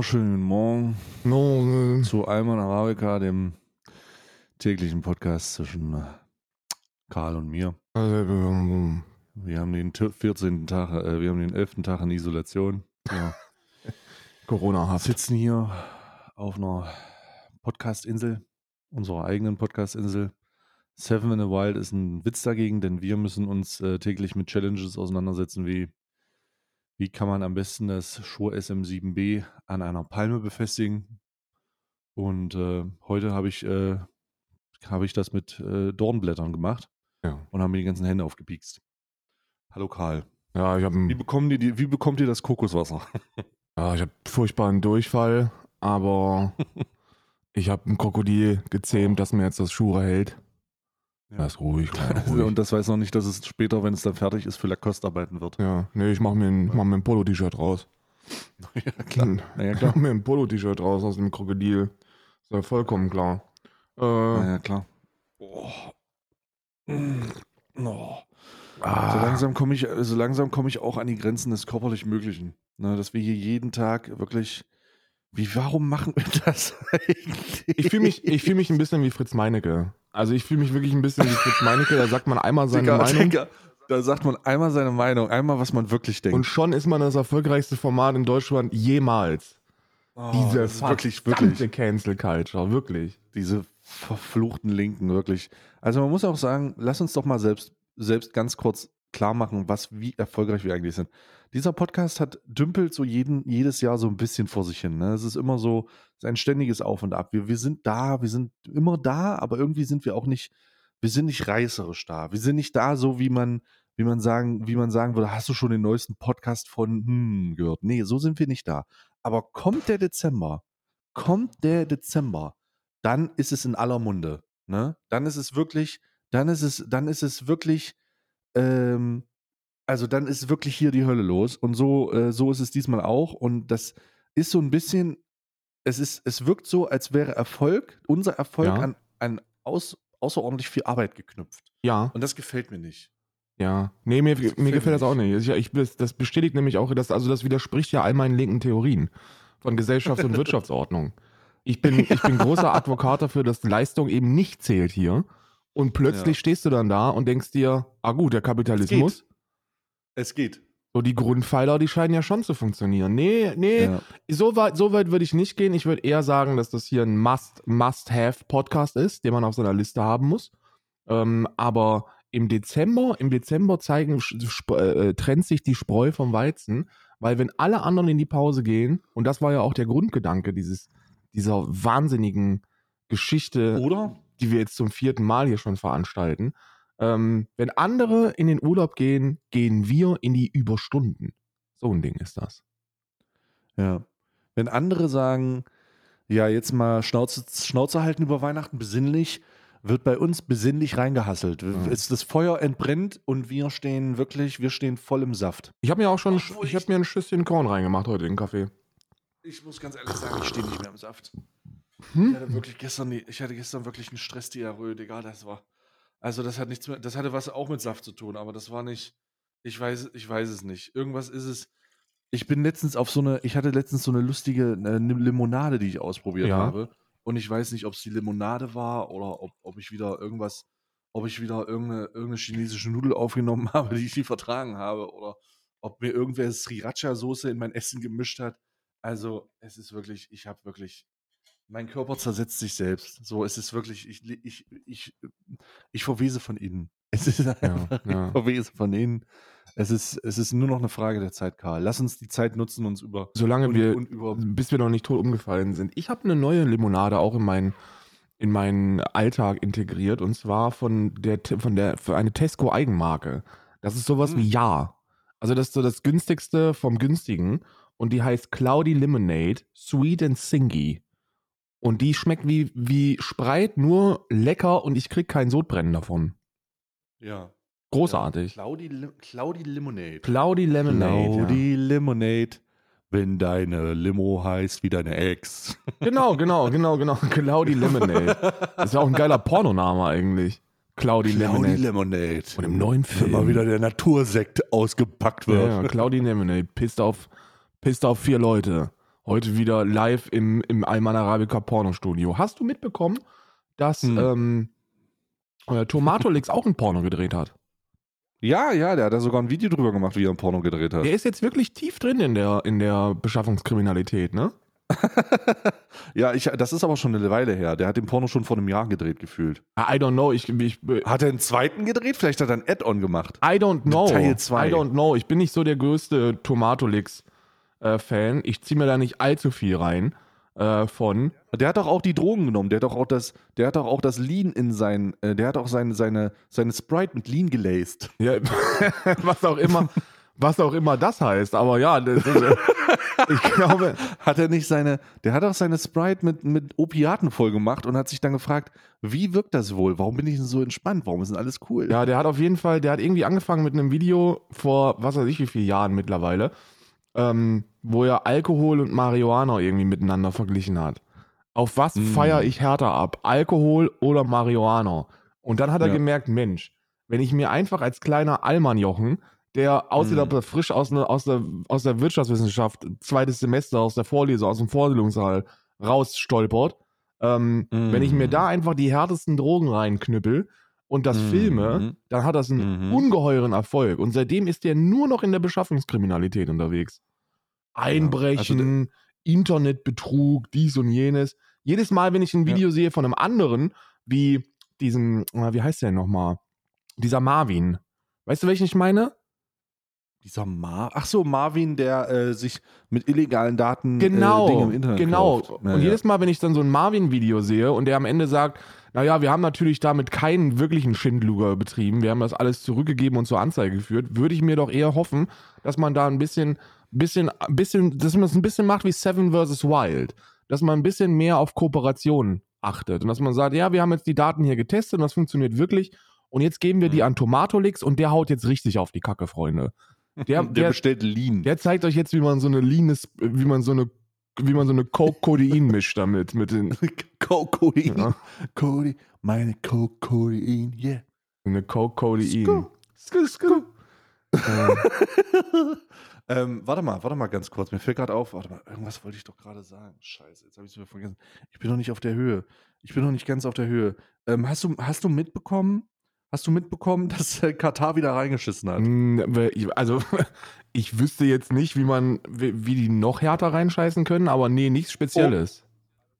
Wunderschönen Morgen äh, zu Alman Arabica, dem täglichen Podcast zwischen äh, Karl und mir. also, Wir haben den t- 14. Tag, äh, wir haben den 11. Tag in Isolation. Ja. Corona Wir hat. sitzen hier auf einer Podcast-Insel, unserer eigenen Podcast-Insel. Seven in the Wild ist ein Witz dagegen, denn wir müssen uns äh, täglich mit Challenges auseinandersetzen, wie wie kann man am besten das Shure SM7B an einer Palme befestigen. Und äh, heute habe ich, äh, habe ich das mit äh, Dornblättern gemacht Ja, und habe mir die ganzen Hände aufgepiekst. Hallo Karl. ja ich habe Wie, bekommen die, wie bekommt ihr das Kokoswasser? ja, ich hab furchtbaren Durchfall, aber ich habe ein Krokodil gezähmt, das mir jetzt das Schure hält. Ja. Das ist ruhig, kleiner, ruhig. Und das weiß noch nicht, dass es später, wenn es dann fertig ist, für Lacoste arbeiten wird. Ja, nee, ich mache mir, ein- ich mach mir ein Polo-T-Shirt raus. ja, klar. Na ja, klar. klar. mir ein Polo-T-Shirt raus aus dem Krokodil. Ist ja vollkommen klar. Äh, Na ja, klar. Oh. Oh. So ah, langsam komme ich, so langsam komme ich auch an die Grenzen des körperlich Möglichen. Ne, dass wir hier jeden Tag wirklich. Wie, warum machen wir das eigentlich? ich fühle mich, ich fühl mich ein bisschen wie Fritz Meinecke. Also ich fühle mich wirklich ein bisschen wie Fritz Meinecke. Da sagt man einmal seine Digga, Meinung. Digga, da sagt man einmal seine Meinung, einmal, was man wirklich denkt. Und schon ist man das erfolgreichste Format in Deutschland jemals. Oh, Diese wirklich, wirklich. Cancel Culture, wirklich. Diese verfluchten Linken, wirklich. Also man muss auch sagen, lass uns doch mal selbst, selbst ganz kurz klar machen, was, wie erfolgreich wir eigentlich sind. Dieser Podcast hat dümpelt so jeden, jedes Jahr so ein bisschen vor sich hin. Ne? Es ist immer so, es ist ein ständiges Auf und Ab. Wir, wir sind da, wir sind immer da, aber irgendwie sind wir auch nicht, wir sind nicht reißerisch da. Wir sind nicht da, so wie man, wie man sagen, wie man sagen würde, hast du schon den neuesten Podcast von hm gehört? Nee, so sind wir nicht da. Aber kommt der Dezember, kommt der Dezember, dann ist es in aller Munde. Ne? Dann ist es wirklich, dann ist es, dann ist es wirklich, ähm, also dann ist wirklich hier die Hölle los. Und so, äh, so ist es diesmal auch. Und das ist so ein bisschen, es ist, es wirkt so, als wäre Erfolg, unser Erfolg Ja. an, an aus, außerordentlich viel Arbeit geknüpft. Ja, Und das gefällt mir nicht. ja. Nee, mir, Das mir gefällt das auch nicht. Ich, ich, das das bestätigt nämlich auch, dass, also das widerspricht ja all meinen linken Theorien von Gesellschafts- und Wirtschaftsordnung. Ich bin, ich bin großer Advokat dafür, dass Leistung eben nicht zählt hier. Und plötzlich Ja. stehst du dann da und denkst dir, ah gut, der Kapitalismus, Es geht. so die Grundpfeiler, die scheinen ja schon zu funktionieren. Nee, nee, Ja. So weit, so weit würde ich nicht gehen. Ich würde eher sagen, dass das hier ein Must, Must-Have-Podcast ist, den man auf seiner Liste haben muss. Ähm, aber im Dezember, im Dezember zeigen, sp- äh, trennt sich die Spreu vom Weizen, weil wenn alle anderen in die Pause gehen, und das war ja auch der Grundgedanke dieses, dieser wahnsinnigen Geschichte, Oder? die wir jetzt zum vierten Mal hier schon veranstalten, ähm, wenn andere in den Urlaub gehen, gehen wir in die Überstunden. So ein Ding ist das. Ja. Wenn andere sagen, ja, jetzt mal Schnauze, Schnauze halten über Weihnachten, besinnlich, wird bei uns besinnlich reingehasselt. Mhm. Das Feuer entbrennt und wir stehen wirklich, wir stehen voll im Saft. Ich habe mir auch schon, Obwohl ich ich- habe mir ein Schüsschen Korn reingemacht heute in den Kaffee. Ich muss ganz ehrlich sagen, ich stehe nicht mehr im Saft. Ich Hm? hatte wirklich gestern, ich hatte gestern wirklich einen Stress, die Erröde, egal, das war. Also das hat nichts mehr, das hatte was auch mit Saft zu tun, aber das war nicht, ich weiß, ich weiß es nicht. Irgendwas ist es. Ich bin letztens auf so eine, ich hatte letztens so eine lustige äh, eine Limonade, die ich ausprobiert Ja. habe. Und ich weiß nicht, ob es die Limonade war oder ob, ob ich wieder irgendwas, ob ich wieder irgendeine, irgendeine chinesische Nudel aufgenommen habe, die ich nie vertragen habe, oder ob mir irgendwer Sriracha-Soße in mein Essen gemischt hat. Also, es ist wirklich, ich habe wirklich, mein Körper zersetzt sich selbst. So, es ist wirklich, ich, ich, ich, ich verwese von innen. Es ist einfach, ja. ich verwese von innen. Es ist, es ist nur noch eine Frage der Zeit, Karl. Lass uns die Zeit nutzen, uns über, Solange und, wir, und über, bis wir noch nicht tot umgefallen sind. Ich habe eine neue Limonade auch in meinen in meinen Alltag integriert und zwar von der von der für eine Tesco Eigenmarke. Das ist sowas Hm. wie Ja. Also das ist so das günstigste vom günstigen und die heißt Cloudy Lemonade Sweet and Singy. Und die schmeckt wie wie Sprite, nur lecker und ich krieg kein Sodbrennen davon. ja. Großartig. Cloudy, Lim- Cloudy Lemonade. Cloudy Lemonade. Ja. Cloudy Lemonade. Wenn deine Limo heißt wie deine Ex. Genau, genau, genau, genau. Cloudy Lemonade. Das ist ja auch ein geiler Pornoname eigentlich. Cloudy, Cloudy Lemonade. Lemonade. Und im neuen Wenn Film. mal wieder der Natursekt ausgepackt wird. ja, ja, Cloudy Lemonade. Pisst auf, pisst auf vier Leute. Heute wieder live im, im Alman Arabica Pornostudio. Hast du mitbekommen, dass Hm. ähm, äh, Tomatolix auch ein Porno gedreht hat? Ja, ja, der hat da sogar ein Video drüber gemacht, wie er ein Porno gedreht hat. Der ist jetzt wirklich tief drin in der, in der Beschaffungskriminalität, ne? ja, ich, das ist aber schon eine Weile her. Der hat den Porno schon vor einem Jahr gedreht, gefühlt. I don't know. Ich, ich, Hat er einen zweiten gedreht? Vielleicht hat er ein Add-on gemacht. I don't know. Teil zwei. I don't know. Ich bin nicht so der größte Tomatolix-Fan. ich ziehe mir da nicht allzu viel rein äh, von. Der hat doch auch die Drogen genommen. Der hat doch auch das, der hat doch auch das Lean in sein, äh, der hat auch seine, seine, seine Sprite mit Lean gelaced. Ja, was auch immer. Was auch immer das heißt, aber ja, das äh, ich glaube, Hat er nicht seine, der hat auch seine Sprite mit, mit Opiaten voll gemacht und hat sich dann gefragt, wie wirkt das wohl? Warum bin ich denn so entspannt? Warum ist denn alles cool? ja, der hat auf jeden Fall, der hat irgendwie angefangen mit einem Video vor, was weiß ich, wie vielen Jahren mittlerweile, ähm, wo er Alkohol und Marihuana irgendwie miteinander verglichen hat. Auf was Mm. feiere ich härter ab? Alkohol oder Marihuana? Und dann hat er Ja. gemerkt, Mensch, wenn ich mir einfach als kleiner Allmannjochen, der aussieht, er frisch aus, ne, aus, der, aus der Wirtschaftswissenschaft, zweites Semester aus der Vorlesung, aus dem Vorlesungssaal rausstolpert, ähm, Mm. wenn ich mir da einfach die härtesten Drogen reinknüppel und das Mhm. filme, dann hat das einen Mhm. ungeheuren Erfolg. Und seitdem ist der nur noch in der Beschaffungskriminalität unterwegs. Einbrechen, also Internetbetrug, dies und jenes. Jedes Mal, wenn ich ein Ja. Video sehe von einem anderen, wie diesem, äh, wie heißt der nochmal? Dieser Marvin. Weißt du, welchen ich meine? Dieser Mar Ach so, Marvin, der äh, sich mit illegalen Daten Genau, äh, Dinge im Internet genau. kauft. und jedes Mal, wenn ich dann so ein Marvin-Video sehe und der am Ende sagt, naja, wir haben natürlich damit keinen wirklichen Schindluger betrieben, wir haben das alles zurückgegeben und zur Anzeige geführt, würde ich mir doch eher hoffen, dass man da ein bisschen, bisschen, bisschen, dass man das ein bisschen macht wie Seven vs. Wild. Dass man ein bisschen mehr auf Kooperation achtet und dass man sagt, ja, wir haben jetzt die Daten hier getestet und das funktioniert wirklich und jetzt geben wir die Mhm. an Tomatolix und der haut jetzt richtig auf die Kacke, Freunde. Der, der, der, bestellt Lean. der zeigt euch jetzt, wie man so eine Leanes, wie man so eine, wie man so eine Coke-Codein mischt damit, mit den, Codein. Ja. Cody, meine Codein, yeah. eine Coke-Codein. Sku. Sku, sku. Ähm, ähm, warte mal, warte mal ganz kurz. Mir fällt gerade auf, warte mal, irgendwas wollte ich doch gerade sagen. Scheiße, jetzt habe ich es wieder vergessen. Ich bin noch nicht auf der Höhe. Ich bin noch nicht ganz auf der Höhe. Ähm, hast, du, hast du mitbekommen, hast du mitbekommen, dass äh, Katar wieder reingeschissen hat? also, ich wüsste jetzt nicht, wie man, wie die noch härter reinscheißen können, aber nee, nichts Spezielles.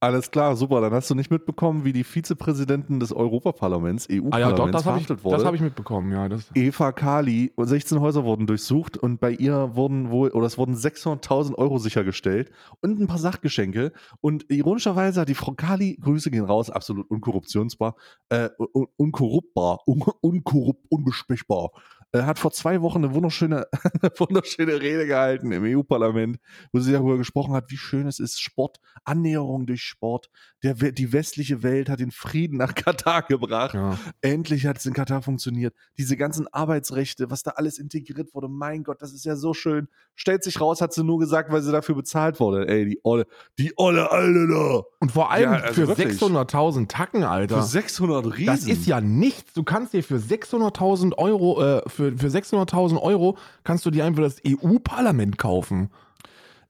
Alles klar, super. Dann hast du nicht mitbekommen, wie die Vizepräsidentin des Europaparlaments, EU-Parlaments, ah ja, doch, das habe ich, verhaftet wurde. das hab ich mitbekommen, ja. Das, Eva Kali und 16 Häuser wurden durchsucht und bei ihr wurden wohl, oder es wurden 600.000 Euro sichergestellt und ein paar Sachgeschenke. Und ironischerweise hat die Frau Kali, Grüße gehen raus, absolut unkorruptionsbar, äh, un unkorruptbar, un unkorrupt, unbesprechbar, hat vor zwei Wochen eine wunderschöne, eine wunderschöne Rede gehalten im EU-Parlament, wo sie darüber gesprochen hat, wie schön es ist, Sport, Annäherung durch Sport. Der, die westliche Welt hat den Frieden nach Katar gebracht. ja. Endlich hat es in Katar funktioniert. Diese ganzen Arbeitsrechte, was da alles integriert wurde, mein Gott, das ist ja so schön. Stellt sich raus, hat sie nur gesagt, weil sie dafür bezahlt wurde. Ey, die Olle, die Olle Alte da. Und vor allem Ja, also für wirklich. 600.000 Tacken, Alter. Für 600 Riesen. Das ist ja nichts. Du kannst dir für 600.000 Euro, äh, für, für 600.000 Euro kannst du dir einfach das EU-Parlament kaufen.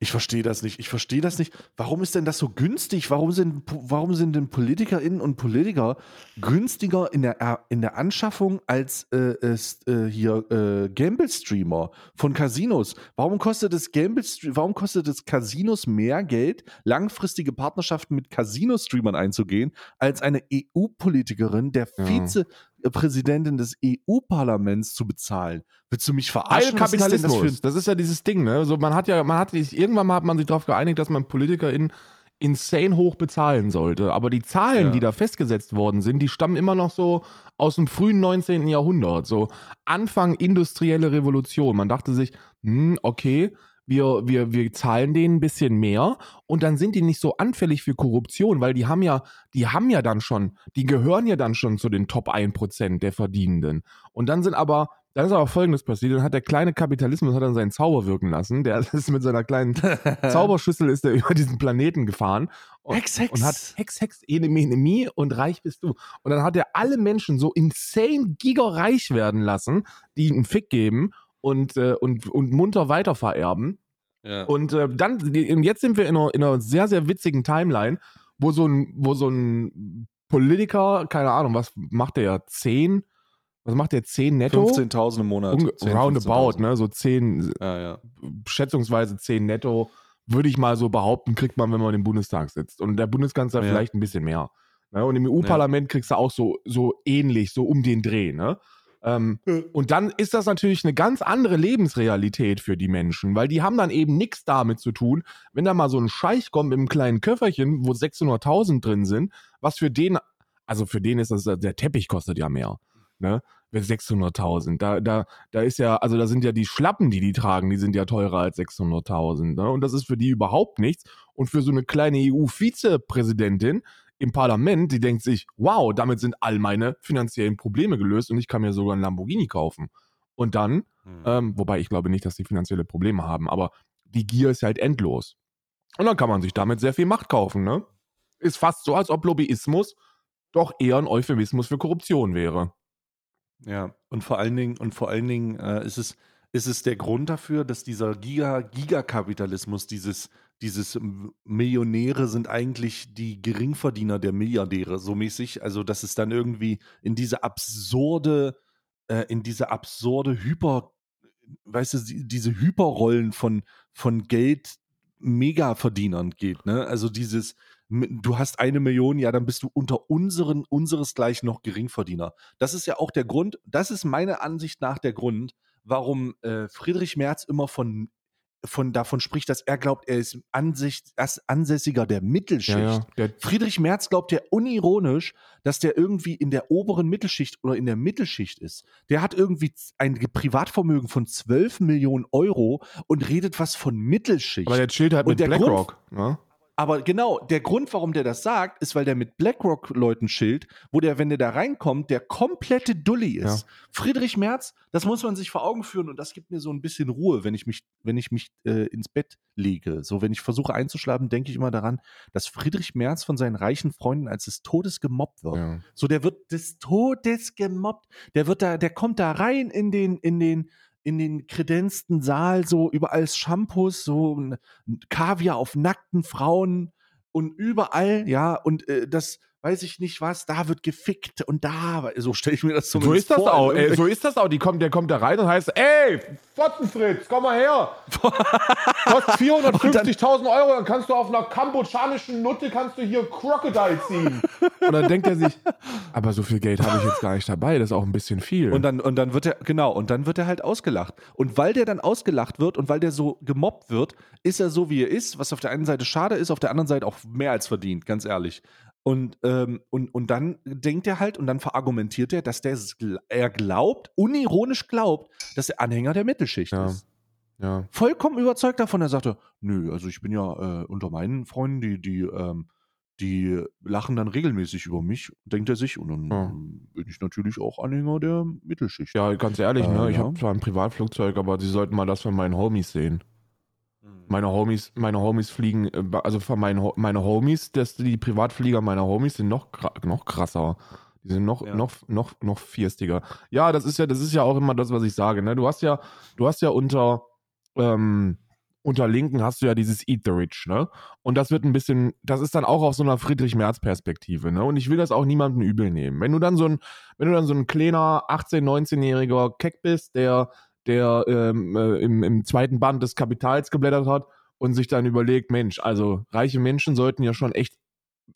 Ich verstehe das nicht. Ich verstehe das nicht. Warum ist denn das so günstig? Warum sind, warum sind denn PolitikerInnen und Politiker günstiger in der, in der Anschaffung als äh, es, äh, hier äh, Gamble-Streamer von Casinos? Warum kostet es Gamble warum kostet es Casinos mehr Geld, langfristige Partnerschaften mit Casino-Streamern einzugehen, als eine EU-Politikerin, der Ja. Vizepräsidentin des EU-Parlaments zu bezahlen? Willst du mich verarschen? Kapitalismus. das Das ist ja dieses Ding, ne? So, man hat ja, man hat irgendwann mal hat man sich darauf geeinigt, dass man PolitikerInnen insane hoch bezahlen sollte. Aber die Zahlen, Ja. die da festgesetzt worden sind, die stammen immer noch so aus dem frühen 19. Jahrhundert. So Anfang industrielle Revolution. Man dachte sich, hm, okay, wir, wir, wir zahlen denen ein bisschen mehr und dann sind die nicht so anfällig für Korruption, weil die haben ja, die haben ja dann schon, die gehören ja dann schon zu den Top 1% der Verdienenden. Und dann sind aber, dann ist aber folgendes passiert, dann hat der kleine Kapitalismus hat dann seinen Zauber wirken lassen. Der ist mit seiner kleinen Zauberschüssel ist er über diesen Planeten gefahren und, Hex, Hex. und hat Hex, Hex, ene, mene, mi und reich bist du. Und dann hat er alle Menschen so insane gigareich werden lassen, die einen Fick geben und, äh, und, und munter weiter vererben. Ja. Und äh, dann, und jetzt sind wir in einer, in einer sehr, sehr witzigen Timeline, wo so ein, wo so ein Politiker, keine Ahnung, was macht der? 10? Was macht der? 10 netto? 15.000 im Monat. Unge 10, roundabout, 15.000. ne? So 10, Ja, ja. schätzungsweise 10 netto, würde ich mal so behaupten, kriegt man, wenn man im Bundestag sitzt. Und der Bundeskanzler Ja. vielleicht ein bisschen mehr. Ne? Und im EU-Parlament kriegst du auch so, so ähnlich, so um den Dreh, ne? Ähm, und dann ist das natürlich eine ganz andere Lebensrealität für die Menschen, weil die haben dann eben nichts damit zu tun, wenn da mal so ein Scheich kommt mit einem kleinen Köfferchen, wo 600.000 drin sind, was für den, also für den ist das, der Teppich kostet ja mehr, ne? Mit 600.000. Da, da, da ist ja, also da sind ja die Schlappen, die die tragen, die sind ja teurer als 600.000. Ne? Und das ist für die überhaupt nichts. Und für so eine kleine EU-Vizepräsidentin im Parlament, die denkt sich, wow, damit sind all meine finanziellen Probleme gelöst und ich kann mir sogar einen Lamborghini kaufen. Und dann, Hm. ähm, wobei ich glaube nicht, dass die finanzielle Probleme haben, aber die Gier ist halt endlos. Und dann kann man sich damit sehr viel Macht kaufen, ne? Ist fast so, als ob Lobbyismus doch eher ein Euphemismus für Korruption wäre. Ja, und vor allen Dingen, und vor allen Dingen äh, ist, es, ist es der Grund dafür, dass dieser Giga, Gigakapitalismus, dieses, dieses Millionäre sind eigentlich die Geringverdiener der Milliardäre, so mäßig, also dass es dann irgendwie in diese absurde, äh, in diese absurde Hyper, weißt du, die- diese Hyperrollen von, von Geld Megaverdienern geht, ne? Also dieses, du hast eine Million, ja, dann bist du unter unseren, unseresgleichen noch Geringverdiener. Das ist ja auch der Grund, das ist meiner Ansicht nach der Grund, warum äh, Friedrich Merz immer von, von davon spricht, dass er glaubt, er ist Ansicht, als Ansässiger der Mittelschicht. Der, Friedrich Merz glaubt ja unironisch, dass der irgendwie in der oberen Mittelschicht oder in der Mittelschicht ist. Der hat irgendwie ein Privatvermögen von 12 Millionen Euro und redet was von Mittelschicht. aber der chillt halt Und mit BlackRock. Ne? Aber genau, der Grund, warum der das sagt, ist, weil der mit BlackRock-Leuten chillt, wo der, wenn der da reinkommt, der komplette Dulli ist. Friedrich Merz, das muss man sich vor Augen führen und das gibt mir so ein bisschen Ruhe, wenn ich mich, wenn ich mich äh, ins Bett lege. So, wenn ich versuche einzuschlafen, denke ich immer daran, dass Friedrich Merz von seinen reichen Freunden als des Todes gemobbt wird. Ja. So, der wird des Todes gemobbt. Der wird da, der kommt da rein in den, in den, in den kredenzten Saal, so überall Shampoos, so Kaviar auf nackten Frauen und überall, ja, und äh, das weiß ich nicht was, da wird gefickt und da, so stelle ich mir das So zumindest ist das vor. auch. Ey, Irgendwelche- so ist das auch. Die kommt, der kommt da rein und heißt, ey, Fottenfritz, komm mal her. Kostet 450.000 Euro, dann kannst du auf einer kambodschanischen Nutte kannst du hier Crocodile ziehen. Und dann denkt er sich, aber so viel Geld habe ich jetzt gar nicht dabei, das ist auch ein bisschen viel. Und dann, und dann wird er, genau, und dann wird er halt ausgelacht. Und weil der dann ausgelacht wird und weil der so gemobbt wird, ist er so, wie er ist, was auf der einen Seite schade ist, auf der anderen Seite auch mehr als verdient, ganz ehrlich. Und, ähm, und, und dann denkt er halt und dann verargumentiert er, dass der, er glaubt, unironisch glaubt, dass er Anhänger der Mittelschicht Ja. ist. ja. Vollkommen überzeugt davon. Er sagte, nö, also ich bin ja äh, unter meinen Freunden, die, die, ähm, die lachen dann regelmäßig über mich, denkt er sich. Und dann Ja. bin ich natürlich auch Anhänger der Mittelschicht. ja, ganz ehrlich, ne? Äh, ich ja. habe zwar ein Privatflugzeug, aber sie sollten mal das von meinen Homies sehen. Meine Homies, meine Homies fliegen, äh, also von meinen, meine Homies, das, die Privatflieger meiner Homies sind noch, noch krasser. Die sind noch, Ja. noch, noch, noch vierstiger. Ja, das ist ja, das ist ja auch immer das, was ich sage. Ne? Du hast ja, du hast ja unter, ähm, unter Linken hast du ja dieses Eat the Rich, ne? Und das wird ein bisschen, das ist dann auch auf so einer Friedrich-Merz-Perspektive, ne? Und ich will das auch niemandem übel nehmen. Wenn du dann so ein, wenn du dann so ein kleiner 18-, 19-jähriger Keck bist, der, der ähm, äh, im, im zweiten Band des Kapitals geblättert hat und sich dann überlegt, Mensch, also reiche Menschen sollten ja schon echt,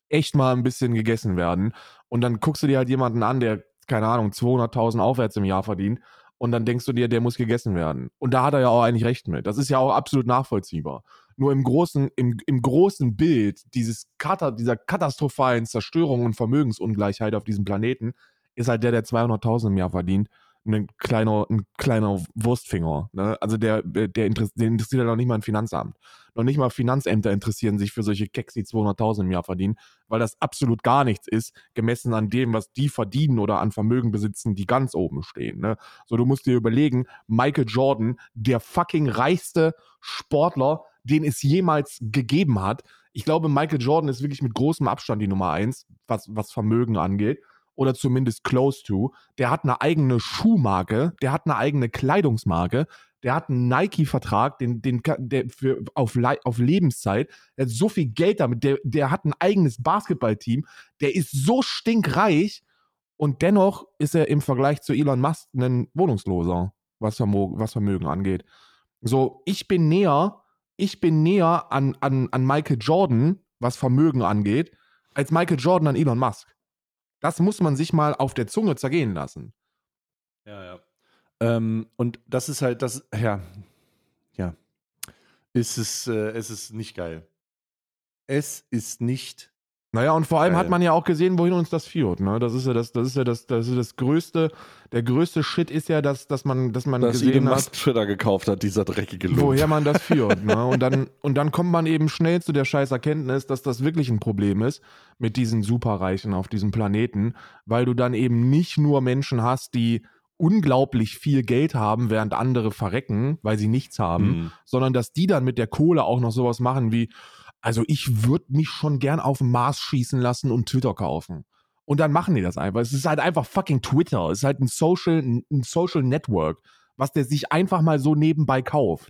echt mal ein bisschen gegessen werden. Und dann guckst du dir halt jemanden an, der, keine Ahnung, 200.000 aufwärts im Jahr verdient. Und dann denkst du dir, der muss gegessen werden. Und da hat er ja auch eigentlich recht mit. Das ist ja auch absolut nachvollziehbar. Nur im großen, im, im großen Bild dieses Kata, dieser katastrophalen Zerstörung und Vermögensungleichheit auf diesem Planeten ist halt der, der 200.000 im Jahr verdient, ein kleiner, ein kleiner Wurstfinger. Ne? Also der, der, der interessiert, ja noch nicht mal ein Finanzamt. Noch nicht mal Finanzämter interessieren sich für solche Keks, die 200.000 im Jahr verdienen, weil das absolut gar nichts ist, gemessen an dem, was die verdienen oder an Vermögen besitzen, die ganz oben stehen. Ne? So, du musst dir überlegen, Michael Jordan, der fucking reichste Sportler, den es jemals gegeben hat. Ich glaube, Michael Jordan ist wirklich mit großem Abstand die Nummer eins, was, was Vermögen angeht. Oder zumindest close to. Der hat eine eigene Schuhmarke, der hat eine eigene Kleidungsmarke, der hat einen Nike-Vertrag, den, den, der für, auf, auf Lebenszeit, der hat so viel Geld damit, der, der hat ein eigenes Basketballteam, der ist so stinkreich und dennoch ist er im Vergleich zu Elon Musk ein Wohnungsloser, was, Vermo was Vermögen angeht. So, ich bin näher, ich bin näher an, an, an Michael Jordan, was Vermögen angeht, als Michael Jordan an Elon Musk. Das muss man sich mal auf der Zunge zergehen lassen. Ja, ja. Ähm, und das ist halt, das, ja, ja. Es ist, äh, es ist nicht geil. Es ist nicht naja, und vor allem Geil. hat man ja auch gesehen, wohin uns das führt. Ne? Das ist ja das, das ist ja das, das ist das größte, der größte Shit ist ja, dass, dass man, dass man dass gesehen hat, Twitter gekauft hat, dieser dreckige Loop. Woher man das führt. ne? Und dann, und dann kommt man eben schnell zu der scheiß Erkenntnis, dass das wirklich ein Problem ist mit diesen Superreichen auf diesem Planeten, weil du dann eben nicht nur Menschen hast, die unglaublich viel Geld haben, während andere verrecken, weil sie nichts haben, mhm. sondern dass die dann mit der Kohle auch noch sowas machen wie, also ich würde mich schon gern auf den Mars schießen lassen und Twitter kaufen. Und dann machen die das einfach. Es ist halt einfach fucking Twitter. Es ist halt ein Social, ein Social Network, was der sich einfach mal so nebenbei kauft.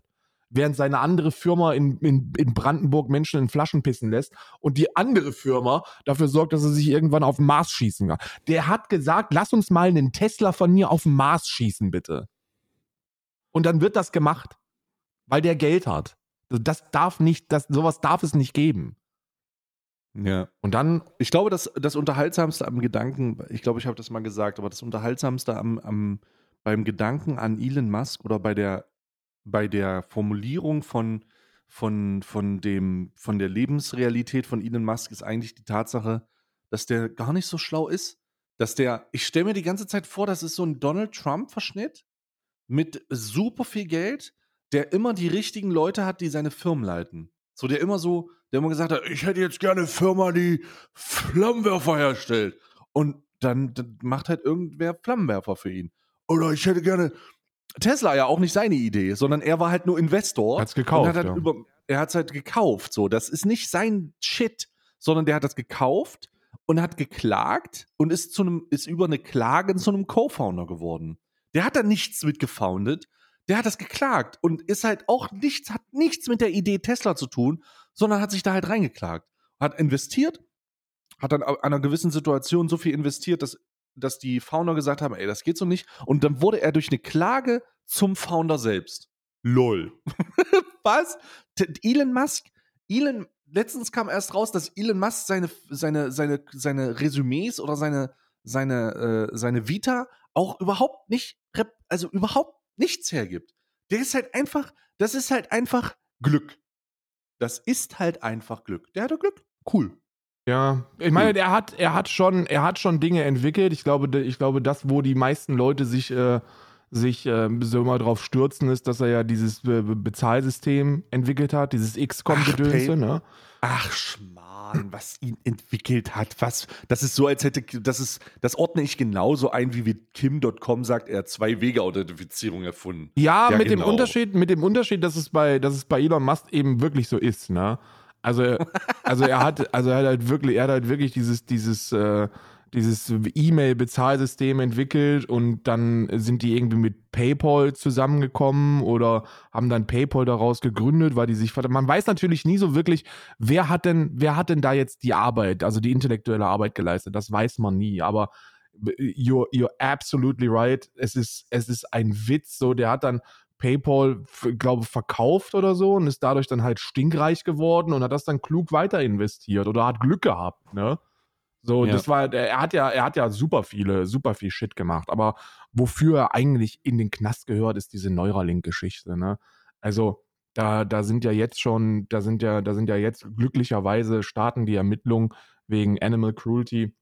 Während seine andere Firma in, in, in Brandenburg Menschen in Flaschen pissen lässt und die andere Firma dafür sorgt, dass er sich irgendwann auf den Mars schießen kann. Der hat gesagt, lass uns mal einen Tesla von mir auf den Mars schießen, bitte. Und dann wird das gemacht, weil der Geld hat. Also das darf nicht, das, sowas darf es nicht geben. Ja. Und dann. Ich glaube, das, das Unterhaltsamste am Gedanken, ich glaube, ich habe das mal gesagt, aber das Unterhaltsamste am, am, beim Gedanken an Elon Musk oder bei der, bei der Formulierung von, von, von, dem, von der Lebensrealität von Elon Musk ist eigentlich die Tatsache, dass der gar nicht so schlau ist. Dass der, ich stelle mir die ganze Zeit vor, das ist so ein Donald Trump-Verschnitt mit super viel Geld der immer die richtigen Leute hat, die seine Firmen leiten. So, der immer so, der immer gesagt hat, ich hätte jetzt gerne eine Firma, die Flammenwerfer herstellt. Und dann, dann macht halt irgendwer Flammenwerfer für ihn. Oder ich hätte gerne. Tesla ja auch nicht seine Idee, sondern er war halt nur Investor. Hat's gekauft. Hat halt ja. über, er hat es halt gekauft. So, das ist nicht sein Shit, sondern der hat das gekauft und hat geklagt und ist zu einem, ist über eine Klage zu einem Co-Founder geworden. Der hat da nichts mit gefoundet, der hat das geklagt und ist halt auch nichts, hat nichts mit der Idee Tesla zu tun, sondern hat sich da halt reingeklagt. Hat investiert, hat dann an einer gewissen Situation so viel investiert, dass, dass die Founder gesagt haben, ey, das geht so nicht. Und dann wurde er durch eine Klage zum Founder selbst. Lol. Was? Elon Musk, Elon, letztens kam erst raus, dass Elon Musk seine, seine, seine, seine Resümees oder seine, seine, äh, seine Vita auch überhaupt nicht, also überhaupt nichts hergibt. Der ist halt einfach, das ist halt einfach Glück. Das ist halt einfach Glück. Der hatte Glück. Cool. Ja, ich meine, er hat, er hat schon, er hat schon Dinge entwickelt. Ich glaube, ich glaube, das, wo die meisten Leute sich, äh, sich äh, so immer drauf stürzen, ist, dass er ja dieses Be Bezahlsystem entwickelt hat, dieses XCOM-Gedönse, ne? Ach, Schmarrn. Was ihn entwickelt hat. Was, das ist so, als hätte, das ist, das ordne ich genauso ein, wie mit Kim.com sagt, er hat zwei Wege-Authentifizierung erfunden. Ja, ja mit genau. dem Unterschied, mit dem Unterschied, dass es bei, dass es bei Elon Musk eben wirklich so ist, ne? Also, also er hat, also er hat halt wirklich, er hat halt wirklich dieses, dieses, äh, dieses E-Mail-Bezahlsystem entwickelt und dann sind die irgendwie mit PayPal zusammengekommen oder haben dann PayPal daraus gegründet, weil die sich man weiß natürlich nie so wirklich, wer hat denn wer hat denn da jetzt die Arbeit, also die intellektuelle Arbeit geleistet, das weiß man nie, aber you're, you're absolutely right, es ist es ist ein Witz so, der hat dann PayPal, glaube verkauft oder so und ist dadurch dann halt stinkreich geworden und hat das dann klug weiter investiert oder hat Glück gehabt, ne? So, ja. das war, er hat ja, er hat ja super viele, super viel Shit gemacht. Aber wofür er eigentlich in den Knast gehört, ist diese Neuralink-Geschichte, ne? Also, da, da sind ja jetzt schon, da sind ja, da sind ja jetzt glücklicherweise starten die Ermittlungen wegen Animal Cruelty.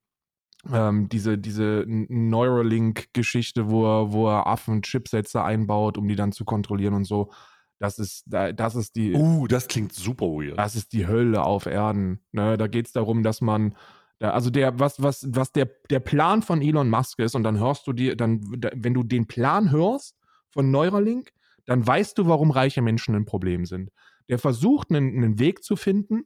Ähm, diese, diese Neuralink-Geschichte, wo er, wo er Affen-Chipsätze einbaut, um die dann zu kontrollieren und so. Das ist, das ist die. Uh, das klingt super weird. Das ist die Hölle auf Erden. Ne? Da geht es darum, dass man also der, was, was, was der, der Plan von Elon Musk ist, und dann hörst du dir, dann, wenn du den Plan hörst von Neuralink, dann weißt du, warum reiche Menschen ein Problem sind. Der versucht, einen, einen Weg zu finden,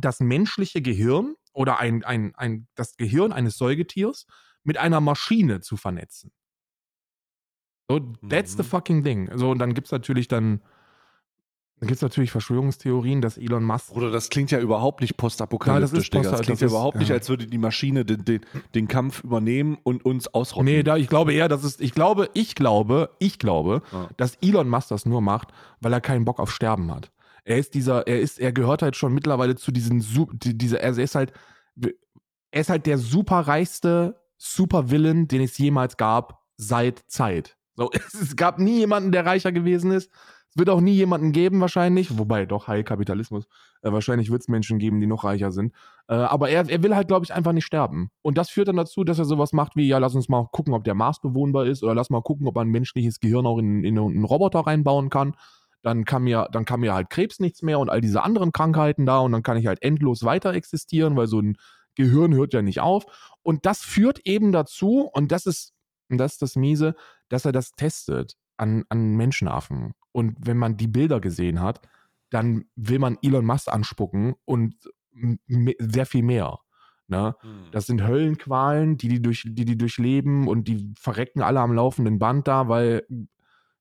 das menschliche Gehirn oder ein, ein, ein, das Gehirn eines Säugetiers mit einer Maschine zu vernetzen. So, that's the Mhm. fucking thing. So, und dann gibt es natürlich dann, dann gibt es natürlich Verschwörungstheorien, dass Elon Musk Bruder, das klingt ja überhaupt nicht Ja, das postapokalyptisch, ist Digga. post- Das klingt das ja ist- überhaupt nicht, ja. als würde die Maschine den, den, den Kampf übernehmen und uns ausrotten. Nee, da, ich glaube eher, dass es, ich glaube, ich glaube, ich glaube, Ja. dass Elon Musk das nur macht, weil er keinen Bock auf Sterben hat. Er ist dieser, er ist, er gehört halt schon mittlerweile zu diesen, dieser, also er ist halt, er ist halt der superreichste Supervillain, den es jemals gab, seit Zeit. So, es gab nie jemanden, der reicher gewesen ist. Wird auch nie jemanden geben, wahrscheinlich. Wobei, doch, Heil Kapitalismus. Äh, wahrscheinlich wird es Menschen geben, die noch reicher sind. Äh, aber er, er will halt, glaube ich, einfach nicht sterben. Und das führt dann dazu, dass er sowas macht wie, ja, lass uns mal gucken, ob der Mars bewohnbar ist oder lass mal gucken, ob man ein menschliches Gehirn auch in, in einen Roboter reinbauen kann. Dann kann, mir, dann kann mir halt Krebs nichts mehr und all diese anderen Krankheiten da und dann kann ich halt endlos weiter existieren, weil so ein Gehirn hört ja nicht auf. Und das führt eben dazu, und das ist, und das ist das Miese, dass er das testet an, an Menschenaffen. Und wenn man die Bilder gesehen hat, dann will man Elon Musk anspucken und sehr viel mehr. Ne? Hm. Das sind Höllenqualen, die die, durch, die die durchleben und die verrecken alle am laufenden Band da, weil,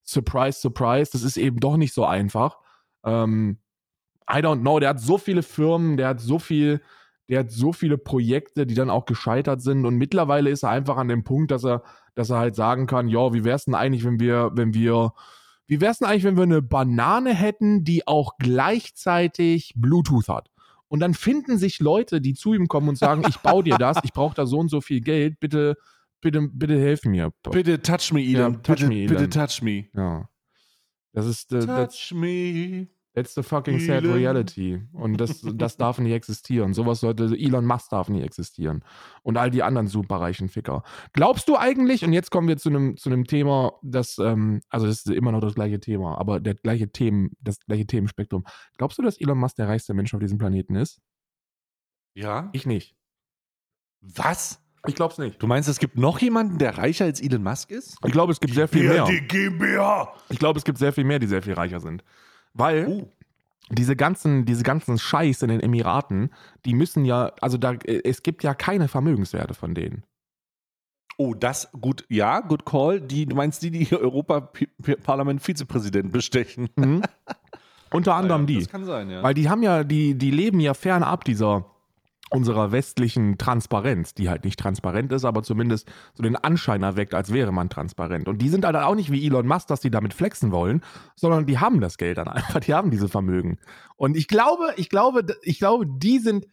surprise, surprise, das ist eben doch nicht so einfach. Ähm, I don't know, der hat so viele Firmen, der hat so viel, der hat so viele Projekte, die dann auch gescheitert sind und mittlerweile ist er einfach an dem Punkt, dass er, dass er halt sagen kann, ja, wie wär's denn eigentlich, wenn wir, wenn wir, wie wär's denn eigentlich, wenn wir eine Banane hätten, die auch gleichzeitig Bluetooth hat? Und dann finden sich Leute, die zu ihm kommen und sagen, ich baue dir das, ich brauche da so und so viel Geld, bitte, bitte, bitte helf mir. Bitte touch me, Elon. Ja, touch bitte, me, bitte Elon. touch me. Ja. Das ist, äh, Touch me. That's the fucking sad Elon. reality. Und das, das darf nicht existieren. Sowas sollte, Elon Musk darf nicht existieren. Und all die anderen superreichen Ficker. Glaubst du eigentlich, und jetzt kommen wir zu einem, zu einem Thema, das, ähm, also das ist immer noch das gleiche Thema, aber der gleiche Themen, das gleiche Themenspektrum. Glaubst du, dass Elon Musk der reichste Mensch auf diesem Planeten ist? Ja? Ich nicht. Was? Ich glaub's nicht. Du meinst, es gibt noch jemanden, der reicher als Elon Musk ist? Ich glaube, es gibt sehr viel mehr. Die GmbH. Ich glaube, es gibt sehr viel mehr, die sehr viel reicher sind. Weil Oh. diese ganzen, diese ganzen Scheiß in den Emiraten, die müssen ja, also da, äh, es gibt ja keine Vermögenswerte von denen. Oh, das, gut, ja, good call. Die, du meinst die, die hier Europaparlament Vizepräsident bestechen? Mhm. Unter anderem Ja, die. Das kann sein, ja. Weil die haben ja, die, die leben ja fernab dieser unserer westlichen Transparenz, die halt nicht transparent ist, aber zumindest so den Anschein erweckt, als wäre man transparent. Und die sind halt auch nicht wie Elon Musk, dass die damit flexen wollen, sondern die haben das Geld dann einfach, die haben diese Vermögen. Und ich glaube, ich glaube, ich glaube, die sind,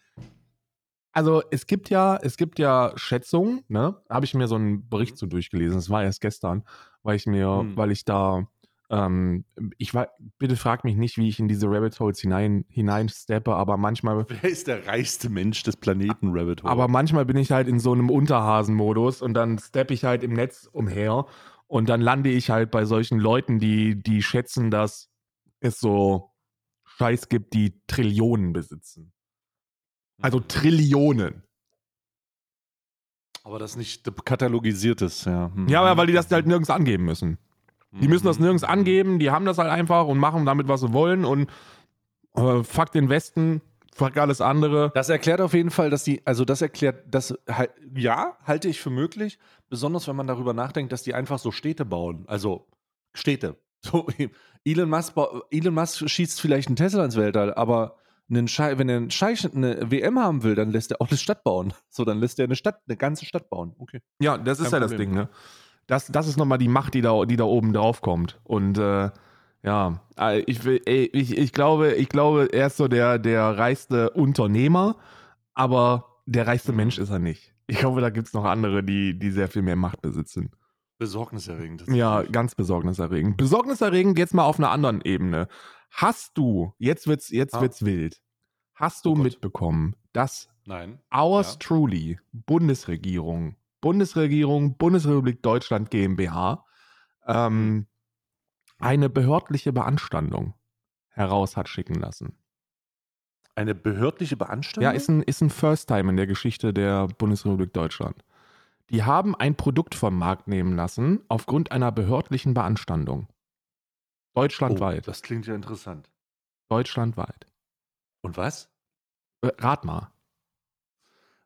also es gibt ja, es gibt ja Schätzungen, ne? Da habe ich mir so einen Bericht zu durchgelesen, das war erst gestern, weil ich mir, Hm. weil ich da ähm, ich war, bitte frag mich nicht, wie ich in diese Rabbit Holes hinein, hineinsteppe, aber manchmal, Wer ist der reichste Mensch des Planeten Rabbit Hole? aber manchmal bin ich halt in so einem Unterhasen-Modus und dann steppe ich halt im Netz umher und dann lande ich halt bei solchen Leuten, die, die schätzen, dass es so Scheiß gibt, die Trillionen besitzen. Also Trillionen. aber das nicht katalogisiertes, ja. Mhm. Ja, weil die das halt nirgends angeben müssen. Die müssen das nirgends angeben, die haben das halt einfach und machen damit, was sie wollen und äh, fuck den Westen, fuck alles andere. Das erklärt auf jeden Fall, dass die, also das erklärt, das ja, halte ich für möglich, besonders wenn man darüber nachdenkt, dass die einfach so Städte bauen. Also Städte. So, Elon Musk, Elon Musk schießt vielleicht einen Tesla ins Weltall, aber einen Schei wenn er einen Scheich eine WM haben will, dann lässt er auch eine Stadt bauen. So, dann lässt er eine Stadt, eine ganze Stadt bauen. Okay. Ja, das ist Kein ja das Problem. Ding, ne? Das, das ist nochmal die Macht, die da, die da oben drauf kommt. Und äh, ja, äh, ich, will- ey, ich, ich, glaube, ich glaube, er ist so der, der reichste Unternehmer, aber der reichste. Mensch ist er nicht. Ich glaube, da gibt es noch andere, die, die sehr viel mehr Macht besitzen. Besorgniserregend. Ja, ganz besorgniserregend. Besorgniserregend jetzt mal auf einer anderen Ebene. Hast du, jetzt wird's, jetzt Ah. wird's wild. Hast du Oh mitbekommen, dass Nein. Ours Ja. truly, Bundesregierung, Bundesregierung, Bundesrepublik Deutschland GmbH, ähm, eine behördliche Beanstandung heraus hat schicken lassen. Eine behördliche Beanstandung? Ja, ist ein, ist ein First Time in der Geschichte der Bundesrepublik Deutschland. Die haben ein Produkt vom Markt nehmen lassen aufgrund einer behördlichen Beanstandung. oh, Deutschlandweit. das klingt ja interessant. Deutschlandweit. Und was? Äh, rat mal.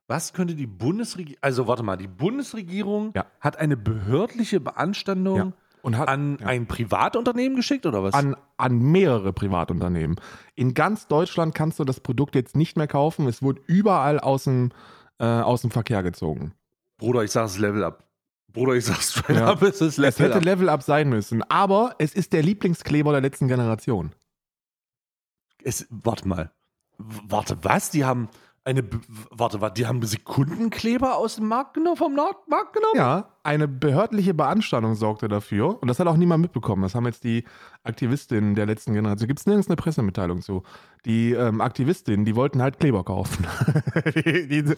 Was könnte die Bundesregierung, also warte mal, die Bundesregierung Ja. hat eine behördliche Beanstandung Ja. Und hat An ja. ein Privatunternehmen geschickt oder was? an, an mehrere Privatunternehmen. In ganz Deutschland kannst du das Produkt jetzt nicht mehr kaufen. Es wurde überall aus dem, äh, aus dem Verkehr gezogen. Bruder, ich sag's Level Up. Bruder, ich sag's straight up, es ist Es Level hätte Up. Level Up sein müssen. Aber es ist der Lieblingskleber der letzten Generation. Es, warte mal. Warte, was? Die haben eine. B- Warte, warte, die haben Sekundenkleber aus dem Markt genommen, vom Markt genommen? Ja, eine behördliche Beanstandung sorgte dafür. Und das hat auch niemand mitbekommen. Das haben jetzt die Aktivistinnen der letzten Generation. Gibt es nirgends eine Pressemitteilung zu. Die ähm, Aktivistinnen, die wollten halt Kleber kaufen. die, die,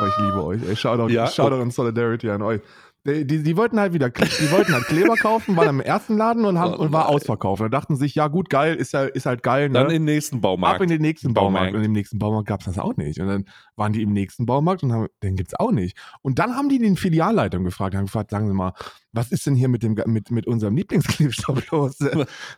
oh, ich liebe euch. Ey, Shoutout, Ja. Shoutout und Solidarity an euch. Die, die, wollten halt wieder, die wollten halt Kleber kaufen, waren im ersten Laden und, haben, Oh und war ausverkauft. Und dachten sich, ja gut, geil, ist, ja, ist halt geil. Ne? Dann in den nächsten Baumarkt. Ab in den nächsten Baumarkt. Baumarkt. Und im nächsten Baumarkt gab es das auch nicht. Und dann waren die im nächsten Baumarkt und haben, den gibt's auch nicht. Und dann haben die den Filialleiter gefragt, haben gefragt, sagen Sie mal, was ist denn hier mit dem mit, mit unserem Lieblingsklebstoff los?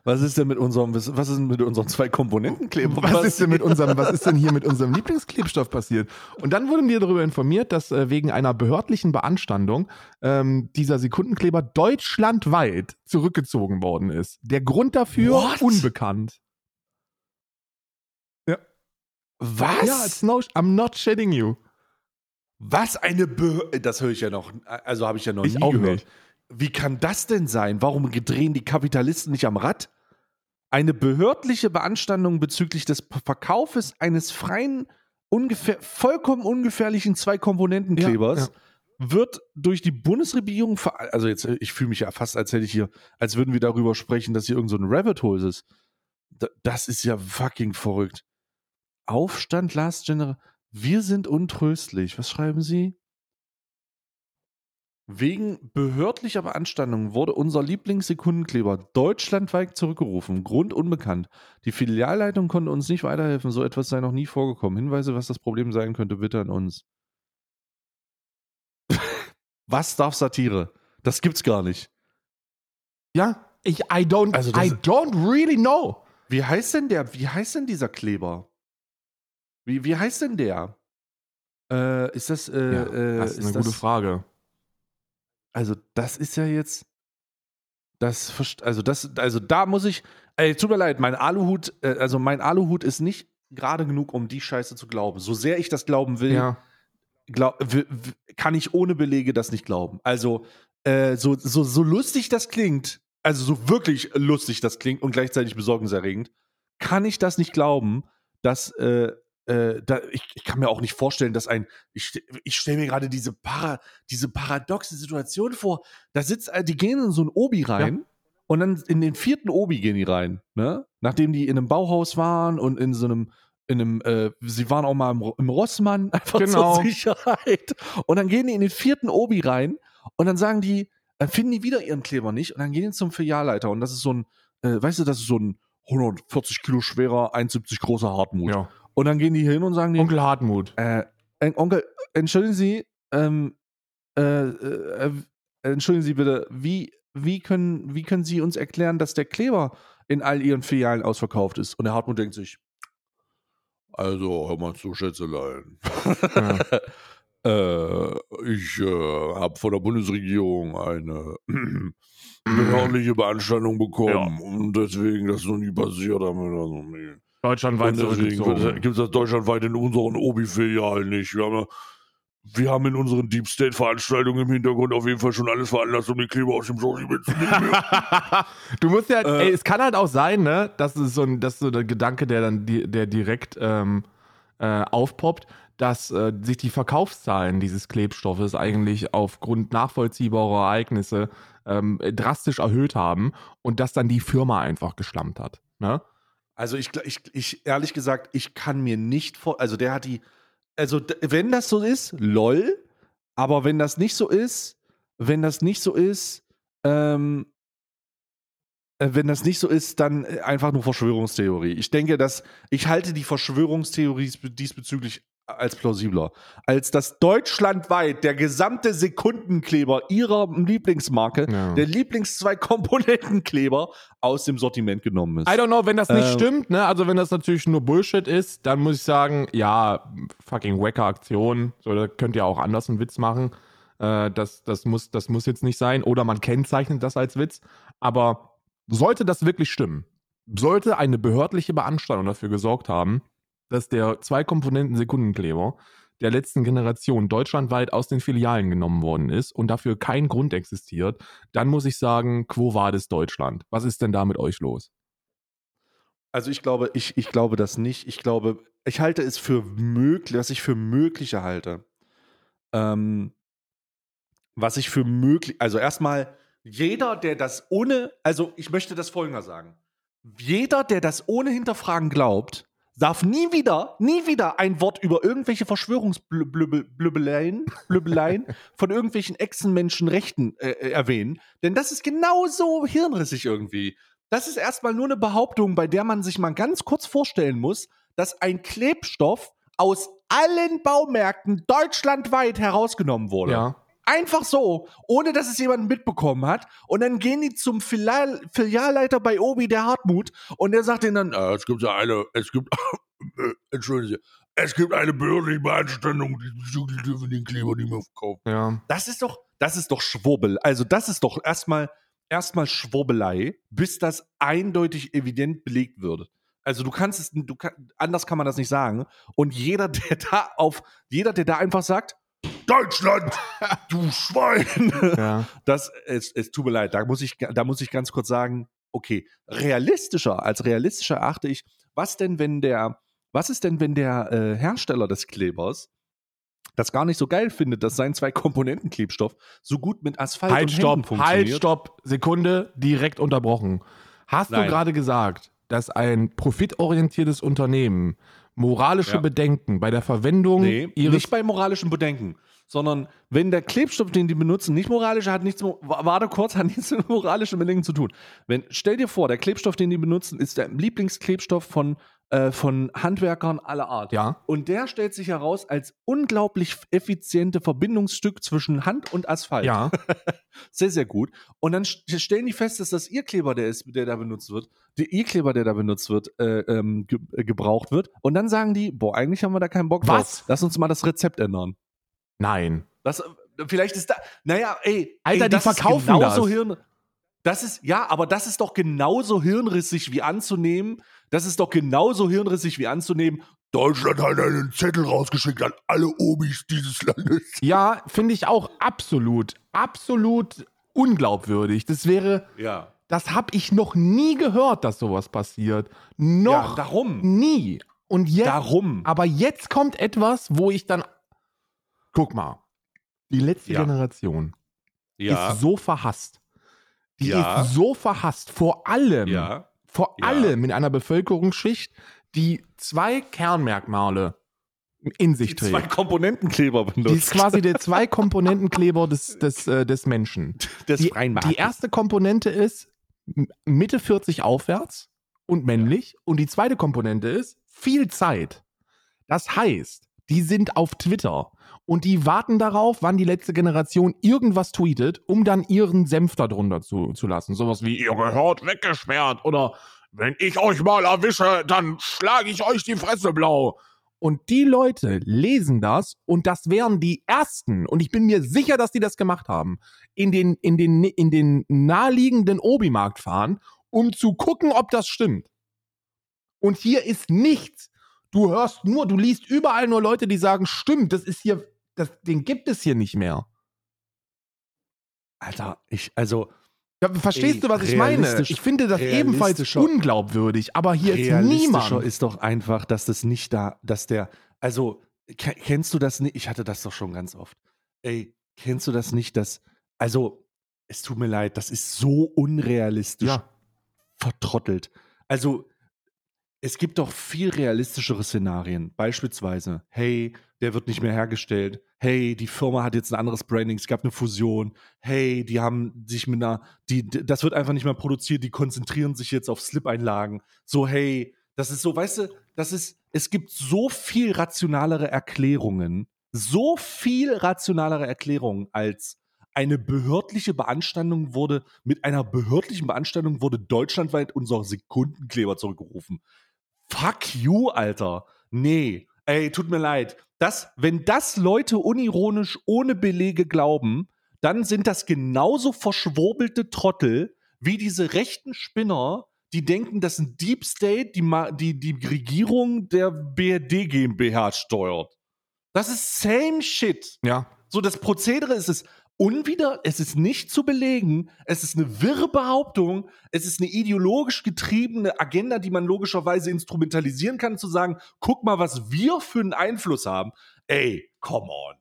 was ist denn mit unserem, was ist denn mit unseren zwei Komponentenklebern? Was ist denn mit unserem, was ist denn hier mit unserem Lieblingsklebstoff passiert? Und dann wurden wir darüber informiert, dass äh, wegen einer behördlichen Beanstandung ähm, dieser Sekundenkleber deutschlandweit zurückgezogen worden ist. Der Grund dafür What? unbekannt. Was? Ja, it's no, I'm not shitting you. was eine Behörde. Das höre ich ja noch. Also habe ich ja noch Ich nie auch gehört. nicht. Wie kann das denn sein? Warum drehen die Kapitalisten nicht am Rad? Eine behördliche Beanstandung bezüglich des Verkaufes eines freien, ungefähr, vollkommen ungefährlichen Zwei-Komponenten-Klebers wird durch die Bundesregierung, ver also jetzt, ich fühle mich ja fast, als hätte ich hier, als würden wir darüber sprechen, dass hier irgend so ein Rabbit Hole ist. Da- Das ist ja fucking verrückt. Aufstand Last Generation. Wir sind untröstlich. Was schreiben Sie? Wegen behördlicher Beanstandung wurde unser Lieblingssekundenkleber deutschlandweit zurückgerufen. Grund unbekannt. Die Filialleitung konnte uns nicht weiterhelfen. So etwas sei noch nie vorgekommen. Hinweise, was das Problem sein könnte, bitte an uns. was darf Satire? Das gibt's gar nicht. Ja, ich, I don't, Also I don't really know. Wie heißt denn der? Wie heißt denn dieser Kleber? Wie, wie heißt denn der? Äh, ist das, äh, Ja, äh, das ist eine ist gute das, Frage. Also, das ist ja jetzt. Das, also, das, also da muss ich. Ey, tut mir leid, mein Aluhut, äh, also mein Aluhut ist nicht gerade genug, um die Scheiße zu glauben. So sehr ich das glauben will, Ja. glaub, kann ich ohne Belege das nicht glauben. Also, äh, so, so, so lustig das klingt, also so wirklich lustig das klingt und gleichzeitig besorgniserregend, kann ich das nicht glauben, dass, äh, äh, da, ich, ich kann mir auch nicht vorstellen, dass ein, ich, ich stelle mir gerade diese, para, diese paradoxe Situation vor, da sitzt, äh, die gehen in so ein Obi rein und dann in den vierten Obi gehen die rein, ne? Nachdem die in einem Bauhaus waren und in so einem, in einem, äh, sie waren auch mal im, im Rossmann, einfach Genau. zur Sicherheit. Und dann gehen die in den vierten Obi rein und dann sagen die, dann finden die wieder ihren Kleber nicht und dann gehen die zum Filialleiter und das ist so ein, äh, weißt du, das ist so ein 140 Kilo schwerer, 1,70 großer Hartmut. ja. Und dann gehen die hin und sagen, die, Onkel Hartmut. äh, Onkel, entschuldigen Sie, ähm, äh, äh, entschuldigen Sie bitte, wie, wie, können, wie können Sie uns erklären, dass der Kleber in all Ihren Filialen ausverkauft ist? Und der Hartmut denkt sich, also, hör mal zu, Schätzelein. Ja. äh, ich äh, habe von der Bundesregierung eine behördliche Beanstandung bekommen und deswegen das noch nie passiert. Haben Deutschlandweit Und deswegen zurückgezogen. gibt es das deutschlandweit in unseren Obi-Filialen nicht. Wir haben, wir haben in unseren Deep State-Veranstaltungen im Hintergrund auf jeden Fall schon alles veranlasst, um die Kleber aus dem Sortiment mitzunehmen. du musst ja, Äh, ey, es kann halt auch sein, ne, das ist so ein, das ist so der Gedanke, der dann, die, der direkt ähm, äh, aufpoppt, dass äh, sich die Verkaufszahlen dieses Klebstoffes eigentlich aufgrund nachvollziehbarer Ereignisse ähm, drastisch erhöht haben und dass dann die Firma einfach geschlampt hat. Ne? Also ich, ich, ich, ehrlich gesagt, ich kann mir nicht vor, also der hat die, also wenn das so ist, lol, aber wenn das nicht so ist, wenn das nicht so ist, ähm, äh, wenn das nicht so ist, dann äh, einfach nur Verschwörungstheorie. Ich denke, dass ich halte die Verschwörungstheorie diesbe- diesbezüglich als plausibler, als dass deutschlandweit der gesamte Sekundenkleber ihrer Lieblingsmarke, Ja. der Lieblings-Zwei-Komponentenkleber aus dem Sortiment genommen ist. I don't know, wenn das nicht Ähm, stimmt, ne? Also wenn das natürlich nur Bullshit ist, dann muss ich sagen, ja, fucking wacker Aktion. So, da könnt ihr auch anders einen Witz machen. Äh, das, das, muss, das muss jetzt nicht sein. Oder man kennzeichnet das als Witz. Aber sollte das wirklich stimmen, sollte eine behördliche Beanstandung dafür gesorgt haben, dass der Zwei-Komponenten-Sekundenkleber der letzten Generation deutschlandweit aus den Filialen genommen worden ist und dafür kein Grund existiert, dann muss ich sagen, quo vadis Deutschland? Was ist denn da mit euch los? Also ich glaube, ich, ich glaube das nicht. Ich glaube, ich halte es für möglich, was ich für mögliche halte. Ähm, was ich für möglich, also erstmal, jeder, der das ohne, also ich möchte das folgender sagen. Jeder, der das ohne Hinterfragen glaubt, darf nie wieder, nie wieder ein Wort über irgendwelche Verschwörungsblübbeleien von irgendwelchen Echsenmenschenrechten äh, äh, erwähnen. Denn das ist genauso hirnrissig irgendwie. Das ist erstmal nur eine Behauptung, bei der man sich mal ganz kurz vorstellen muss, dass ein Klebstoff aus allen Baumärkten deutschlandweit herausgenommen wurde. Ja. Einfach so, ohne dass es jemand mitbekommen hat. Und dann gehen die zum Filial Filialleiter bei Obi, der Hartmut, und der sagt ihnen dann, äh, es gibt ja eine, es gibt, entschuldigen Sie, es gibt eine behördliche Beanstandung, die dürfen den Kleber nicht mehr verkaufen. Ja. Das ist doch, das ist doch Schwurbel. Also das ist doch erstmal, erstmal Schwurbelei, bis das eindeutig evident belegt wird. Also du kannst es, du kann, anders kann man das nicht sagen. Und jeder, der da auf, jeder, der da einfach sagt, Deutschland, du Schwein. Ja. Das, es, es tut mir leid, da muss ich, da muss ich ganz kurz sagen, okay, realistischer, als realistischer erachte ich, was denn, wenn der, was ist denn, wenn der äh, Hersteller des Klebers das gar nicht so geil findet, dass sein Zwei-Komponenten-Klebstoff so gut mit Asphalt Halt, und Händen stopp, funktioniert? halt, stopp, Sekunde, direkt unterbrochen. Hast du Nein. gerade gesagt, dass ein profitorientiertes Unternehmen moralische Ja. Bedenken bei der Verwendung Nee, ihres nicht bei moralischen Bedenken, sondern wenn der Klebstoff, den die benutzen, nicht moralisch hat nichts, warte kurz, hat nichts mit moralischen Bedenken zu tun. Wenn, stell dir vor, der Klebstoff, den die benutzen, ist der Lieblingsklebstoff von, äh, von Handwerkern aller Art. Ja. Und der stellt sich heraus als unglaublich effiziente Verbindungsstück zwischen Hand und Asphalt. Ja, Sehr, sehr gut. Und dann st- stellen die fest, dass das ihr Kleber, der ist, der da benutzt wird, der ihr Kleber, der da benutzt wird, äh, ähm, ge äh, gebraucht wird. Und dann sagen die, boah, eigentlich haben wir da keinen Bock Was? drauf. Lass uns mal das Rezept ändern. Nein. Das, vielleicht ist da, naja, ey, Alter, ey, die das verkaufen ist genauso das. Hirn, das ist, ja, aber das ist doch genauso hirnrissig wie anzunehmen, das ist doch genauso hirnrissig wie anzunehmen, Deutschland hat einen Zettel rausgeschickt an alle Obis dieses Landes. Ja, finde ich auch absolut, absolut unglaubwürdig. Das wäre, Ja. das habe ich noch nie gehört, dass sowas passiert. Noch ja, darum. nie. Und jetzt, Darum. aber jetzt kommt etwas, wo ich dann, guck mal, die letzte Ja. Generation Ja. ist so verhasst. Die Ja. ist so verhasst. Vor allem, ja. vor allem in einer Bevölkerungsschicht, die zwei Kernmerkmale in sich Die zwei trägt. Komponentenkleber Die benutzt. ist quasi der Zwei-Komponentenkleber des, des, äh, des Menschen. des Die, die erste Komponente ist Mitte 40 aufwärts und männlich. Und die zweite Komponente ist viel Zeit. Das heißt, die sind auf Twitter und die warten darauf, wann die letzte Generation irgendwas tweetet, um dann ihren Senf darunter zu, zu lassen. Sowas wie, ihr gehört weggesperrt oder wenn ich euch mal erwische, dann schlage ich euch die Fresse blau. Und die Leute lesen das und das wären die ersten, und ich bin mir sicher, dass die das gemacht haben, in den, in den, in den naheliegenden Obi-Markt fahren, um zu gucken, ob das stimmt. Und hier ist nichts. Du hörst nur, du liest überall nur Leute, die sagen, stimmt, das ist hier, das, den gibt es hier nicht mehr. Alter, ich, also, Ja, verstehst Ey, du, was ich meine? Ich finde das ebenfalls unglaubwürdig, aber hier ist niemand. ist doch einfach, dass das nicht da, dass der, also, ke- kennst du das nicht? Ich hatte das doch schon ganz oft. Ey, kennst du das nicht, dass, also, es tut mir leid, das ist so unrealistisch ja, vertrottelt. Also, es gibt doch viel realistischere Szenarien. Beispielsweise, hey, der wird nicht mehr hergestellt. Hey, die Firma hat jetzt ein anderes Branding. Es gab eine Fusion. Hey, die haben sich mit einer, die, das wird einfach nicht mehr produziert. Die konzentrieren sich jetzt auf Slip-Einlagen. So, hey, das ist so, weißt du, das ist, es gibt so viel rationalere Erklärungen, so viel rationalere Erklärungen als eine behördliche Beanstandung wurde, mit einer behördlichen Beanstandung wurde deutschlandweit unser Sekundenkleber zurückgerufen. Fuck you, Alter. Nee. Ey, tut mir leid. dass, wenn das Leute unironisch ohne Belege glauben, dann sind das genauso verschwurbelte Trottel wie diese rechten Spinner, die denken, dass ein Deep State die, die, die Regierung der BRD GmbH steuert. Das ist same shit. Ja. So, das Prozedere ist es unwider, es ist nicht zu belegen, es ist eine wirre Behauptung, es ist eine ideologisch getriebene Agenda, die man logischerweise instrumentalisieren kann, zu sagen, guck mal, was wir für einen Einfluss haben. Ey, come on.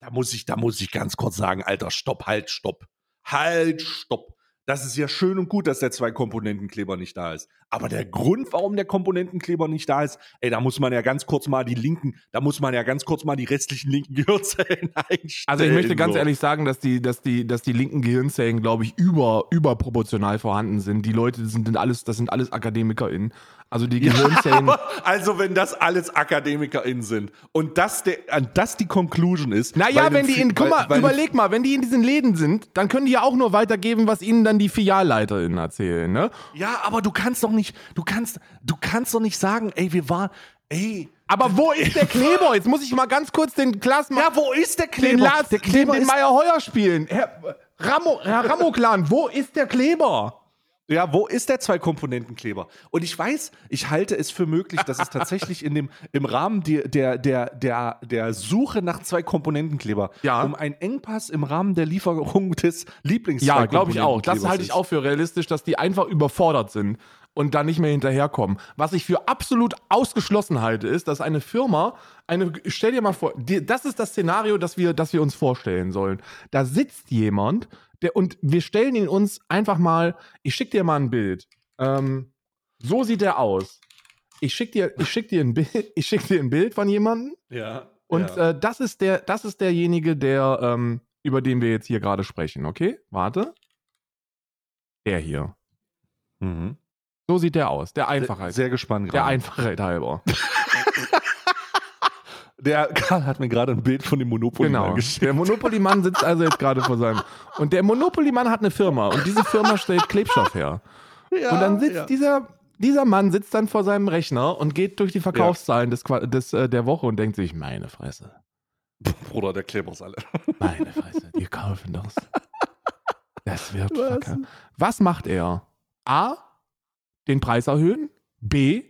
Da muss ich, da muss ich ganz kurz sagen, Alter, stopp, halt, stopp. Halt, stopp. Das ist ja schön und gut, dass der Zwei-Komponenten-Kleber nicht da ist. Aber der Grund, warum der Komponentenkleber nicht da ist, ey, da muss man ja ganz kurz mal die linken, da muss man ja ganz kurz mal die restlichen linken Gehirnzellen einstellen. Also ich möchte ganz so. ehrlich sagen, dass die, dass die, dass die linken Gehirnzellen, glaube ich, über, überproportional vorhanden sind. Die Leute das sind alles, das sind alles AkademikerInnen. Also die Gehirnzellen. Aber, also wenn das alles AkademikerInnen sind und das, der, das die Conclusion ist. Naja, weil wenn die in, guck weil- mal, weil eine überleg mal, wenn die in diesen Läden sind, dann können die ja auch nur weitergeben, was ihnen dann die FilialleiterInnen erzählen, ne? Ja, aber du kannst doch nicht, du kannst, du kannst doch nicht sagen, ey, wir waren, ey. Aber wo ist der Kleber? Jetzt muss ich mal ganz kurz den Klaas Ja, wo ist der den, Kleber? Lars, der den, Kleber den ist, Meier Heuer spielen. Herr Ramo, Herr Ramoklan, wo ist der Kleber? ja, wo ist der Zwei-Komponenten-Kleber? Und ich weiß, ich halte es für möglich, dass es tatsächlich in dem, im Rahmen der, der, der, der, der Suche nach Zwei-Komponenten-Kleber Ja. um einen Engpass im Rahmen der Lieferung des lieblings Ja, glaube ich auch. Das halte ich auch für realistisch, dass die einfach überfordert sind und da nicht mehr hinterherkommen. Was ich für absolut ausgeschlossen halte, ist, dass eine Firma, eine, stell dir mal vor, die, das ist das Szenario, das wir, das wir uns vorstellen sollen. Da sitzt jemand, der, und wir stellen ihn uns einfach mal, ich schick dir mal ein Bild. Ähm, so sieht er aus. Ich schick dir, ich schick dir ein Bild, ich schick dir ein Bild von jemandem Ja. und ja. äh, das ist der, das ist derjenige, der, ähm, über den wir jetzt hier gerade sprechen, okay? Warte. Der hier. mhm. So sieht der aus. Der Einfachheit. Sehr gespannt der gerade. Einfachheit halber. Der Karl hat mir gerade ein Bild von dem Monopoly genau. geschickt. Der Monopoly-Mann sitzt also jetzt gerade vor seinem. Und der Monopoly-Mann hat eine Firma und diese Firma stellt Klebstoff her. Ja, und dann sitzt ja. dieser. Dieser Mann sitzt dann vor seinem Rechner und geht durch die Verkaufszahlen des, Qua- des, äh, der Woche und denkt sich, meine Fresse, Bruder, der Kleber ist alle. meine Fresse, die kaufen das. Das wird Was? verkauft. Was macht er? A, den Preis erhöhen. B,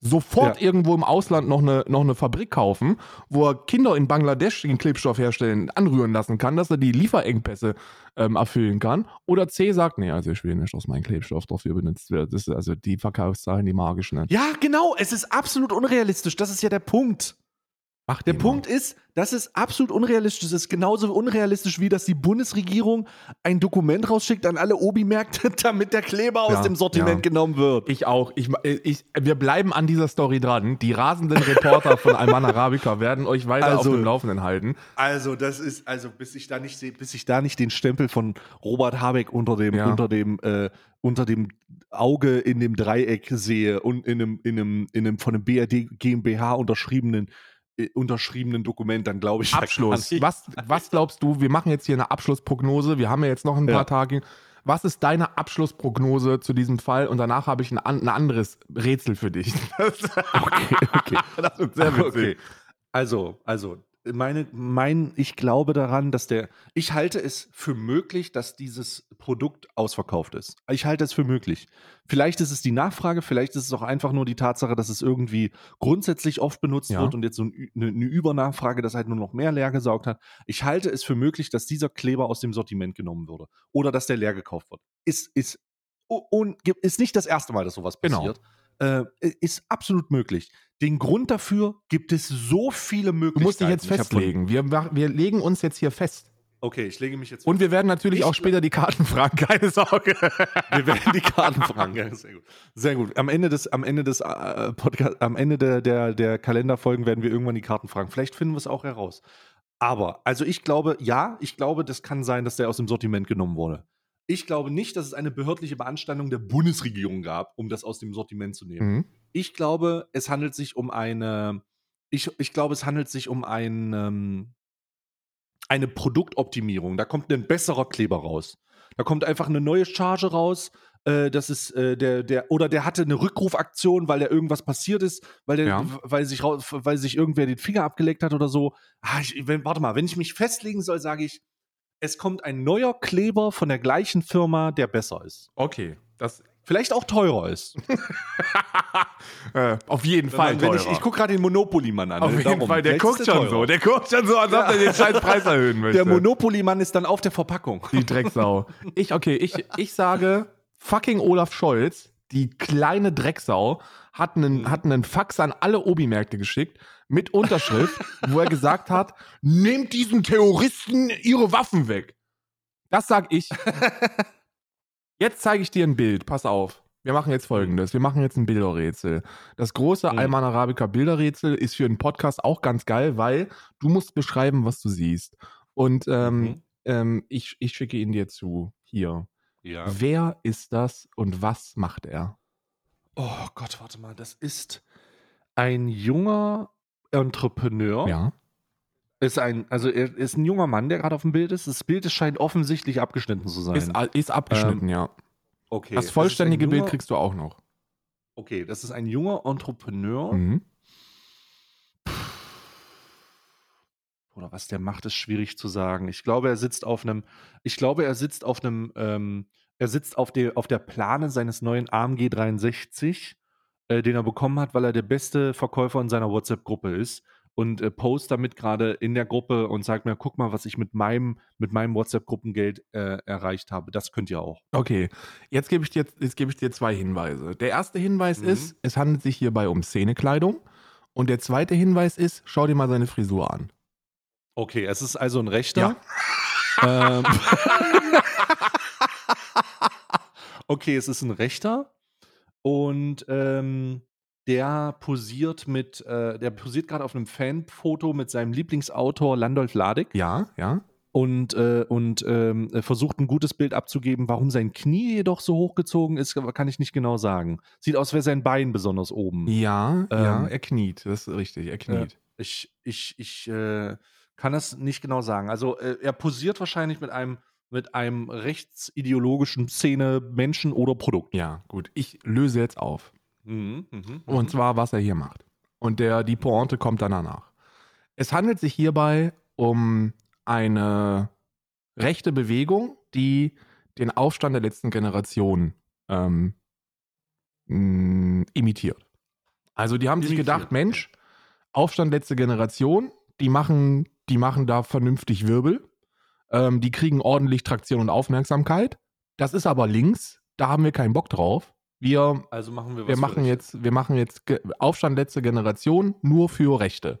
sofort Ja. irgendwo im Ausland noch eine, noch eine Fabrik kaufen, wo er Kinder in Bangladesch den Klebstoff herstellen, anrühren lassen kann, dass er die Lieferengpässe ähm, erfüllen kann. Oder C sagt, nee, also ich will nicht, dass mein Klebstoff dafür benutzt wird. Das ist also die Verkaufszahlen, die magischen. Ja, genau. Es ist absolut unrealistisch. Das ist ja der Punkt. Macht Der Punkt ist, das ist absolut unrealistisch. Es ist genauso unrealistisch, wie dass die Bundesregierung ein Dokument rausschickt an alle Obi-Märkte, damit der Kleber aus Ja, dem Sortiment ja. genommen wird. Ich auch. Ich, ich, wir bleiben an dieser Story dran. Die rasenden Reporter von Alman Arabica werden euch weiter Also- auf dem Laufenden halten. Also, das ist, also, bis ich da nicht bis ich da nicht den Stempel von Robert Habeck unter dem, Ja. unter dem, äh, unter dem Auge in dem Dreieck sehe und in einem, in einem, in einem von einem BRD GmbH unterschriebenen, unterschriebenen Dokument, dann glaube ich, Abschluss. Was, was glaubst du? Wir machen jetzt hier eine Abschlussprognose. Wir haben ja jetzt noch ein paar Ja. Tage. Was ist deine Abschlussprognose zu diesem Fall? Und danach habe ich ein, ein anderes Rätsel für dich. Okay, okay. Das wird sehr witzig. Okay. Also, also, meine, mein, ich glaube daran, dass der, ich halte es für möglich, dass dieses Produkt ausverkauft ist. Ich halte es für möglich. Vielleicht ist es die Nachfrage, vielleicht ist es auch einfach nur die Tatsache, dass es irgendwie grundsätzlich oft benutzt Ja. wird und jetzt so ein eine, eine Übernachfrage, das halt nur noch mehr leer gesaugt hat. Ich halte es für möglich, dass dieser Kleber aus dem Sortiment genommen würde oder dass der leer gekauft wird. Ist, ist, und ist nicht das erste Mal, dass sowas Genau. Äh, ist absolut möglich. Den Grund dafür gibt es so viele Du Möglichkeiten. musst dich jetzt festlegen. Wir, wir legen uns jetzt hier fest. Okay, ich lege mich jetzt. Und wir werden natürlich Ich- auch später die Karten fragen. Keine Sorge. wir werden die Karten fragen. Ja, sehr gut. Sehr gut. Am Ende des, am Ende des äh, Podcast, am Ende der, der, der Kalenderfolgen werden wir irgendwann die Karten fragen. Vielleicht finden wir es auch heraus. Aber, also ich glaube, ja, ich glaube, das kann sein, dass der aus dem Sortiment genommen wurde. Ich glaube nicht, dass es eine behördliche Beanstandung der Bundesregierung gab, um das aus dem Sortiment zu nehmen. Mhm. Ich glaube, es handelt sich um eine, ich, ich glaube, es handelt sich um ein, ähm, eine Produktoptimierung. Da kommt ein besserer Kleber raus. Da kommt einfach eine neue Charge raus. Äh, das ist äh, der, der, oder der hatte eine Rückrufaktion, weil da irgendwas passiert ist, weil, der, Ja. weil, sich, weil sich irgendwer den Finger abgeleckt hat oder so. Ah, ich, wenn, warte mal, wenn ich mich festlegen soll, sage ich, es kommt ein neuer Kleber von der gleichen Firma, der besser ist. Okay, das Vielleicht auch teurer ist. äh, auf jeden Fall wenn ich teurer. ich gucke gerade den Monopoly-Mann an. auf ne? jeden Darum. Fall, der Vielleicht guckt der schon teurer. so. Der guckt schon so, als ob er den scheiß Preis erhöhen möchte. Der Monopoly-Mann ist dann auf der Verpackung. Die Drecksau. Ich, okay, ich, ich sage, fucking Olaf Scholz, die kleine Drecksau, hat einen, Mhm. hat einen Fax an alle Obi-Märkte geschickt mit Unterschrift, wo er gesagt hat, nehmt diesen Terroristen ihre Waffen weg. Das sag ich. Jetzt zeige ich dir ein Bild. Pass auf. Wir machen jetzt folgendes. Wir machen jetzt ein Bilderrätsel. Das große Mhm. Alman Arabica Bilderrätsel ist für einen Podcast auch ganz geil, weil du musst beschreiben, was du siehst. Und ähm, Mhm. ähm, ich, ich schicke ihn dir zu. Hier. Ja. Wer ist das und was macht er? Oh Gott, warte mal. Das ist ein junger Entrepreneur. Ja. Ist ein, also er ist ein junger Mann, der gerade auf dem Bild ist. Das Bild scheint offensichtlich abgeschnitten zu sein. Ist, ist abgeschnitten, ja. okay. Das vollständige Bild junger- kriegst du auch noch. Okay, das ist ein junger Entrepreneur. Mhm. Oder was der macht, ist schwierig zu sagen. Ich glaube, er sitzt auf einem, ich glaube, er sitzt auf einem, ähm, er sitzt auf der, auf der Plane seines neuen AMG 63, äh, den er bekommen hat, weil er der beste Verkäufer in seiner WhatsApp-Gruppe ist und äh, post damit gerade in der Gruppe und sagt mir, guck mal, was ich mit meinem, mit meinem WhatsApp-Gruppengeld äh, erreicht habe. Das könnt ihr auch. Okay, jetzt gebe ich, dir, jetzt gebe ich dir zwei Hinweise. Der erste Hinweis Mhm. ist, es handelt sich hierbei um Szenekleidung. Und der zweite Hinweis ist, schau dir mal seine Frisur an. Okay, es ist also ein Rechter. Ähm, okay, es ist ein Rechter und ähm, der posiert mit, äh, der posiert gerade auf einem Fanfoto mit seinem Lieblingsautor Landolf Ladig Ja, ja. und, äh, und ähm, äh, versucht ein gutes Bild abzugeben. Warum sein Knie jedoch so hochgezogen ist, kann ich nicht genau sagen. Sieht aus, wäre sein Bein besonders oben. Ja, ja, Ähm, er kniet. Das ist richtig, er kniet. Ich, ich, ich äh, kann das nicht genau sagen. Also äh, er posiert wahrscheinlich mit einem, mit einem rechtsideologischen Szene, Menschen oder Produkt. Ja, gut. Ich löse jetzt auf. Mhm, mhm, Und mhm. zwar, was er hier macht. Und der, die Pointe kommt dann danach. Es handelt sich hierbei um eine rechte Bewegung, die den Aufstand der letzten Generation ähm, mh, imitiert. Also die haben sich Imitiert, gedacht, Mensch, Aufstand letzte Generation, die machen, die machen da vernünftig Wirbel, ähm, die kriegen ordentlich Traktion und Aufmerksamkeit. Das ist aber links, da haben wir keinen Bock drauf. Wir also machen wir wir machen jetzt, wir machen jetzt Aufstand letzte Generation nur für Rechte.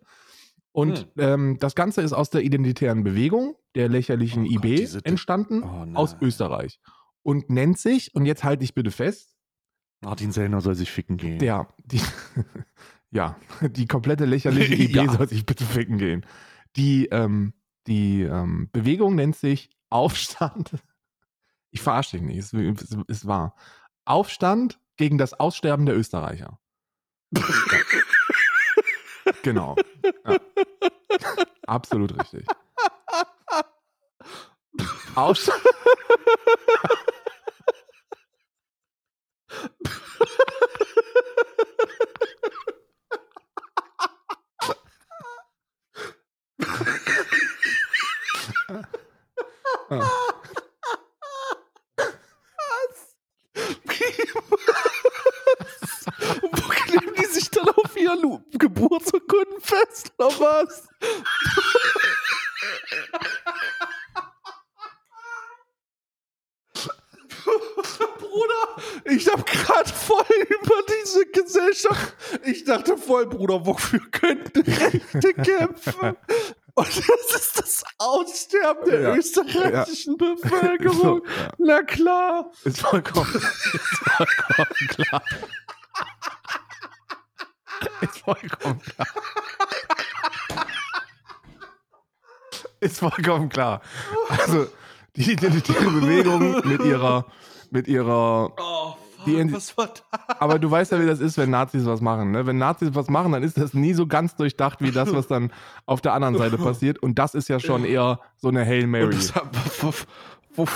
Und Hm. ähm, das Ganze ist aus der identitären Bewegung, der lächerlichen Oh Gott, IB, Di- entstanden, Oh, aus Österreich. Und nennt sich, und jetzt halte ich bitte fest, Martin Sellner soll sich ficken gehen. der, die, ja, die komplette lächerliche IB Ja. soll sich bitte ficken gehen. Die, ähm, die ähm, Bewegung nennt sich Aufstand. Ich verarsche dich nicht, es ist, ist wahr. Aufstand gegen das Aussterben der Österreicher. genau. Ja. Absolut richtig. Aufstand. Ja. Wo kleben die sich dann auf ihren Geburtsurkunden fest, oder was? Bruder, ich hab gerade voll über diese Gesellschaft. Ich dachte voll, Bruder, wofür könnten Rechte kämpfen? Und das ist das Aussterben der Ja. österreichischen Bevölkerung. So, ja. Na klar. Ist vollkommen, ist vollkommen klar. Ist vollkommen klar. Ist vollkommen klar. Also, die identitäre Bewegung mit ihrer, mit ihrer, Oh, In- was war da? aber du weißt ja, wie das ist, wenn Nazis was machen. Ne? Wenn Nazis was machen, dann ist das nie so ganz durchdacht wie das, was dann auf der anderen Seite passiert. Und das ist ja schon eher so eine Hail Mary. das, wo,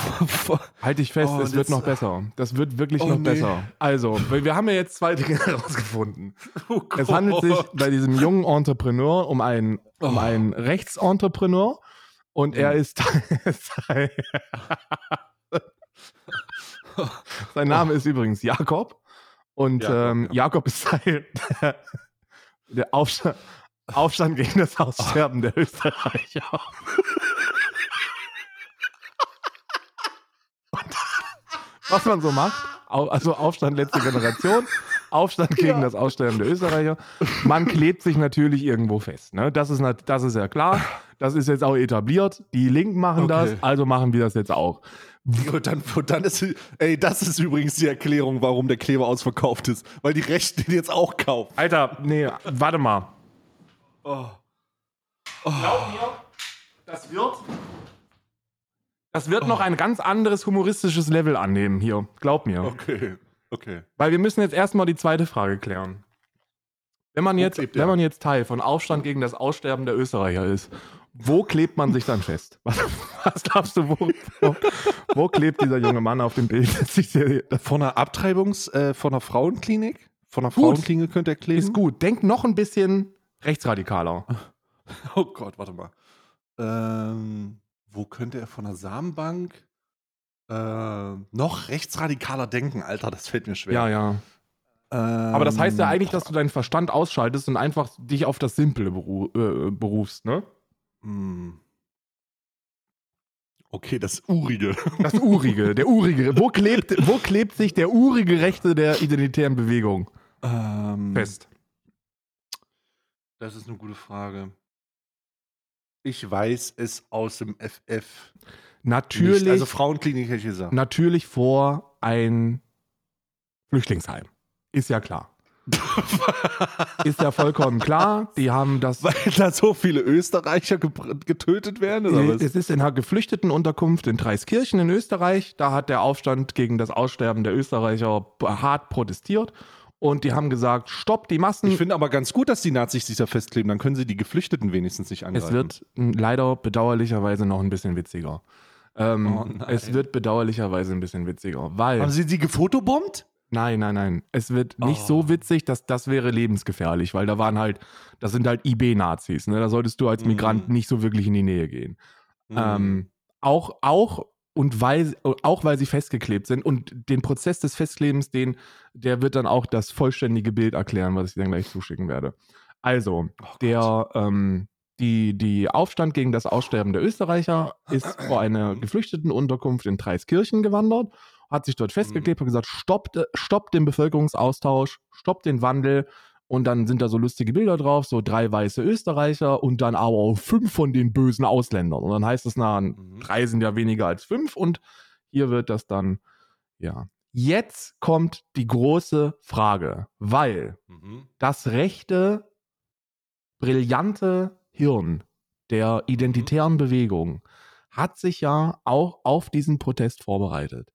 wo, Halt dich fest, Oh, es wird noch besser. Das wird wirklich Oh, noch nee. besser. Also, wir haben ja jetzt zwei Dinge herausgefunden. oh Es handelt sich bei diesem jungen Entrepreneur um einen, um Oh. einen Rechtsentrepreneur und er Mhm. ist sein Name ist übrigens Jakob und Jakob, ähm, ja. Jakob ist Teil der, der Aufstand, Aufstand gegen das Aussterben der Österreicher. Und was man so macht, also Aufstand letzte Generation, Aufstand gegen das Aussterben der Österreicher. Man klebt sich natürlich irgendwo fest. Ne? Das, ist, das ist ja klar. Das ist jetzt auch etabliert. Die Linken machen Okay. das, also machen wir das jetzt auch. Und dann, und dann ist, ey, das ist übrigens die Erklärung, warum der Kleber ausverkauft ist. Weil die Rechten den jetzt auch kaufen. Alter, nee, warte mal. Oh. Glaub mir, das wird. Das wird noch ein ganz anderes humoristisches Level annehmen hier. Glaub mir. Okay, okay. Weil wir müssen jetzt erstmal die zweite Frage klären. Wenn man, jetzt, wenn man jetzt Teil von Aufstand gegen das Aussterben der Österreicher ist, wo klebt man sich dann fest? Was, was glaubst du, wo, wo, wo klebt dieser junge Mann auf dem Bild? Von einer Abtreibungs-, äh, von einer Frauenklinik? Von einer Gut. Frauenklinik könnte er kleben? ist gut. Denk noch ein bisschen rechtsradikaler. Oh Gott, warte mal. Ähm, wo könnte er von der Samenbank ähm, noch rechtsradikaler denken? Alter, das fällt mir schwer. Ja, ja. Ähm, Aber das heißt ja eigentlich, dass du deinen Verstand ausschaltest und einfach dich auf das Simple beru äh, berufst, ne? Hm. Okay, das Urige. Das Urige, der Urige. Wo klebt, wo klebt sich der urige Rechte der identitären Bewegung ähm, fest? Das ist eine gute Frage. Ich weiß es aus dem FF. Natürlich, Nicht. Also Frauenklinik hätte ich gesagt. natürlich vor ein Flüchtlingsheim. Ist ja klar. Ist ja vollkommen klar. Die haben das. Weil da so viele Österreicher getötet werden? Oder was? Es ist in einer Geflüchtetenunterkunft in Dreiskirchen in Österreich. Da hat der Aufstand gegen das Aussterben der Österreicher hart protestiert. Und die haben gesagt, stopp die Massen. Ich finde aber ganz gut, dass die Nazis sich da festkleben. Dann können sie die Geflüchteten wenigstens nicht angreifen. Es wird leider bedauerlicherweise noch ein bisschen witziger. Ähm, Oh es wird bedauerlicherweise ein bisschen witziger, weil. Haben sie die gefotobombt? Nein, nein, nein. Es wird nicht Oh. so witzig, dass das wäre lebensgefährlich, weil da waren halt, das sind halt IB-Nazis. Ne? Da solltest du als Mhm. Migrant nicht so wirklich in die Nähe gehen. Ähm, auch, auch, und weil, auch weil sie festgeklebt sind und den Prozess des Festklebens, den, der wird dann auch das vollständige Bild erklären, was ich dann gleich zuschicken werde. Also, Oh der, ähm, die, die Aufstand gegen das Aussterben der Österreicher ist vor eine Geflüchtetenunterkunft in Dreiskirchen gewandert, hat sich dort festgeklebt und gesagt, stoppt, stoppt den Bevölkerungsaustausch, stoppt den Wandel. Und dann sind da so lustige Bilder drauf, so drei weiße Österreicher und dann aber auch fünf von den bösen Ausländern. Und dann heißt es, na, Mhm. drei sind ja weniger als fünf und hier wird das dann, ja. Jetzt kommt die große Frage, weil Mhm. das rechte, brillante Hirn der identitären Bewegung hat sich ja auch auf diesen Protest vorbereitet,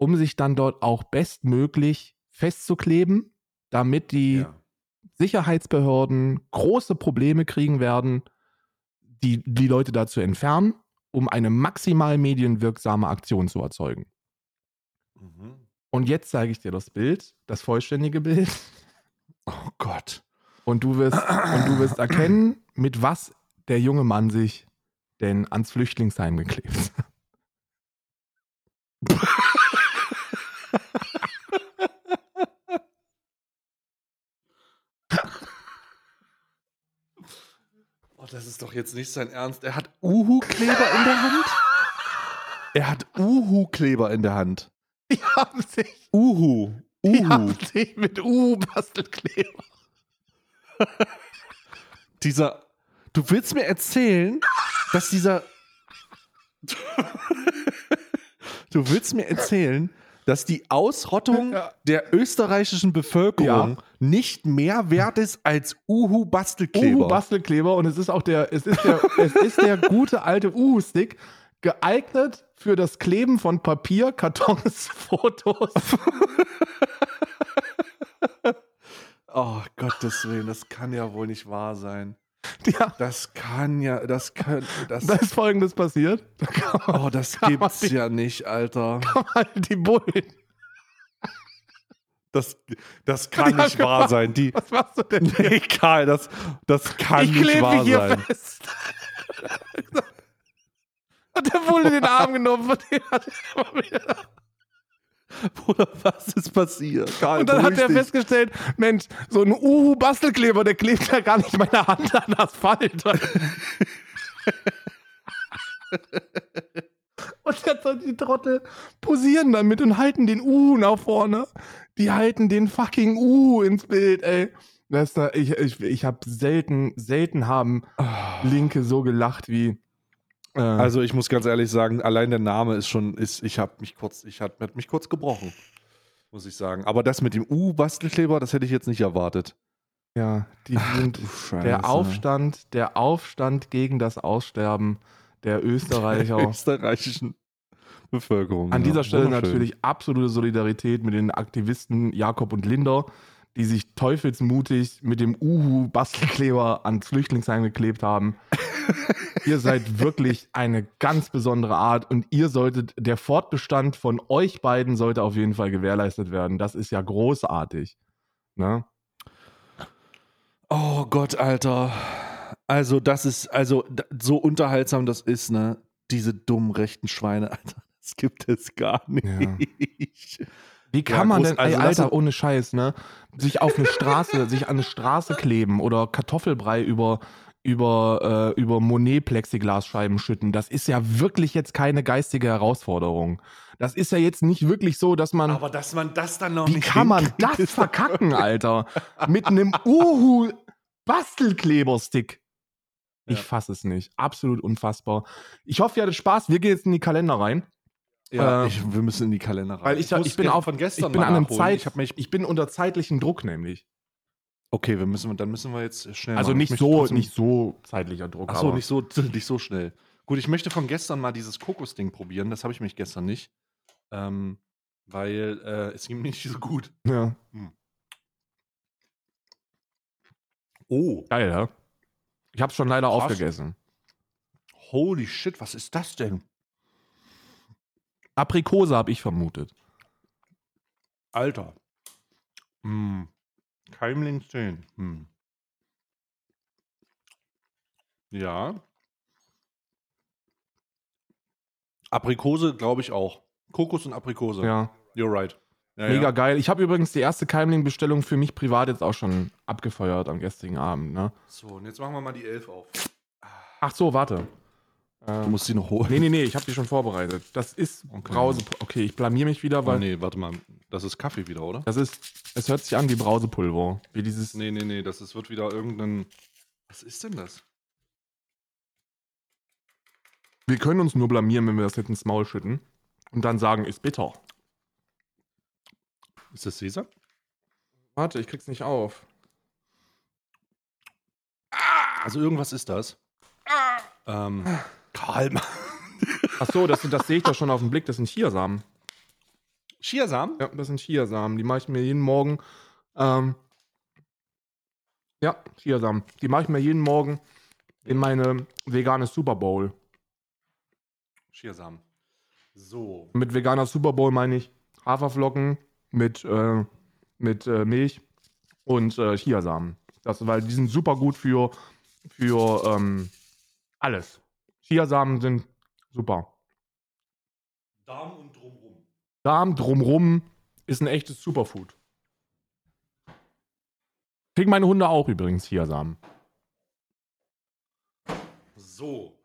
um sich dann dort auch bestmöglich festzukleben, damit die Ja. Sicherheitsbehörden große Probleme kriegen werden, die, die Leute dazu entfernen, um eine maximal medienwirksame Aktion zu erzeugen. Mhm. Und jetzt zeige ich dir das Bild, das vollständige Bild. Oh Gott. Und du wirst, und du wirst erkennen, mit was der junge Mann sich denn ans Flüchtlingsheim geklebt hat. das ist doch jetzt nicht sein Ernst. Er hat Uhu-Kleber in der Hand? Er hat Uhu-Kleber in der Hand. Die haben sich, Uhu. die Uhu. haben sich mit U-Bastelkleber. Dieser. Du willst mir erzählen, dass dieser. du willst mir erzählen, dass die Ausrottung Ja. der österreichischen Bevölkerung Ja. nicht mehr wert ist als Uhu-Bastelkleber. Uhu-Bastelkleber und es ist auch der, es ist der, es ist der gute alte Uhu-Stick, geeignet für das Kleben von Papier, Kartons, Fotos. oh, Gottes Willen, das kann ja wohl nicht wahr sein. Ja, Das kann ja, das kann, das, da ist folgendes passiert. Da oh, das gibt's die- ja nicht, Alter. kann man die Bullen. Das, das kann nicht wahr haben sein. Die, Was machst du denn? hier? egal, das, das kann ich nicht klebe wahr hier sein. fest. Hat der Bulle den Arm genommen, von dem hat er immer wieder. Bruder, was ist passiert? Karl, Und dann hat er dich. festgestellt, Mensch, so ein Uhu-Bastelkleber, der klebt ja gar nicht meine Hand an Asphalt. Und jetzt soll die Trottel posieren damit und halten den Uhu nach vorne. Die halten den fucking Uhu ins Bild, ey. Da, ich ich, ich habe selten, selten haben Linke so gelacht wie. Äh, Also ich muss ganz ehrlich sagen, allein der Name ist schon, ist, ich habe mich kurz, ich habe mich kurz gebrochen, muss ich sagen. Aber das mit dem U-Bastelkleber, das hätte ich jetzt nicht erwartet. ja, die sind. Der Aufstand, der Aufstand gegen das Aussterben der der Österreicher. österreichischen Bevölkerung. An ja. dieser Stelle natürlich absolute Solidarität mit den Aktivisten Jakob und Linder, die sich teufelsmutig mit dem Uhu-Bastelkleber ans Flüchtlingsheim geklebt haben. ihr seid wirklich eine ganz besondere Art und ihr solltet, der Fortbestand von euch beiden sollte auf jeden Fall gewährleistet werden. Das ist ja großartig. Ne? Oh Gott, Alter. Also, das ist, also, so unterhaltsam das ist, ne? Diese dummen rechten Schweine, Alter. Das gibt es gar nicht. Wie kann Ja, man groß- denn, also ey, Alter, ohne Scheiß, ne? Sich auf eine Straße, sich an eine Straße kleben oder Kartoffelbrei über, über, äh, über Monet-Plexiglasscheiben schütten, das ist ja wirklich jetzt keine geistige Herausforderung. Das ist ja jetzt nicht wirklich so, dass man. Aber dass man das dann noch wie kann man das verkacken, Alter? Mit einem Uhu-Bastelkleberstick. Ich Ja. fasse es nicht. Absolut unfassbar. Ich hoffe, ihr hattet Spaß. Wir gehen jetzt in die Kalender rein. Ja, Äh, ich, wir müssen in die Kalender rein. Weil ich, muss ich bin auf, von gestern ich bin an einem. Zeit, Ich mich, ich bin unter zeitlichen Druck nämlich. okay, wir müssen, dann müssen wir jetzt schnell. Also machen. nicht Ich so, trotzdem- nicht so zeitlicher Druck. Ach so, aber- nicht so, nicht so schnell. Gut, ich möchte von gestern mal dieses Kokosding probieren. Das habe ich mich gestern nicht. Ähm, weil äh, es ging mir nicht so gut. Ja. Oh, Geil, ja. Ich hab's schon leider Krass. aufgegessen. holy shit, was ist das denn? Aprikose habe ich vermutet. Alter. Hm. Keimling 10. Hm. Ja. Aprikose glaube ich auch. Kokos und Aprikose. Ja. You're right. Ja, Mega ja. geil. Ich habe übrigens die erste Keimling-Bestellung für mich privat jetzt auch schon abgefeuert am gestrigen Abend. Ne? So, und jetzt machen wir mal die 11 auf. Ach so, warte. Du Ähm, musst sie noch holen. nee, nee, nee, ich habe die schon vorbereitet. Das ist Okay. Brause. Okay, ich blamier mich wieder, Oh, weil nee, warte mal. Das ist Kaffee wieder, oder? das ist, es hört sich an wie Brausepulver. Wie dieses. Nee, nee, nee, das ist, wird wieder irgendein. Was ist denn das? Wir können uns nur blamieren, wenn wir das jetzt ins Maul schütten und dann sagen, ist bitter. Ist das Sesam? Warte, ich krieg's nicht auf. Also irgendwas ist das. Ähm, Karl, Ach so, das, das sehe ich doch schon auf den Blick. Das sind Chiasamen. Chiasamen? Ja, das sind Chiasamen. Die mache ich mir jeden Morgen. Ähm, ja, Chiasamen. Die mache ich mir jeden Morgen in meine vegane Super Bowl. Chiasamen. So. Mit veganer Super Bowl meine ich Haferflocken mit, äh, mit äh, Milch und äh, Chiasamen. Das, weil die sind super gut für, für ähm, alles. Chiasamen sind super. Darm und drumrum. Darm drumrum ist ein echtes Superfood. Kriegen meine Hunde auch übrigens Chiasamen. So.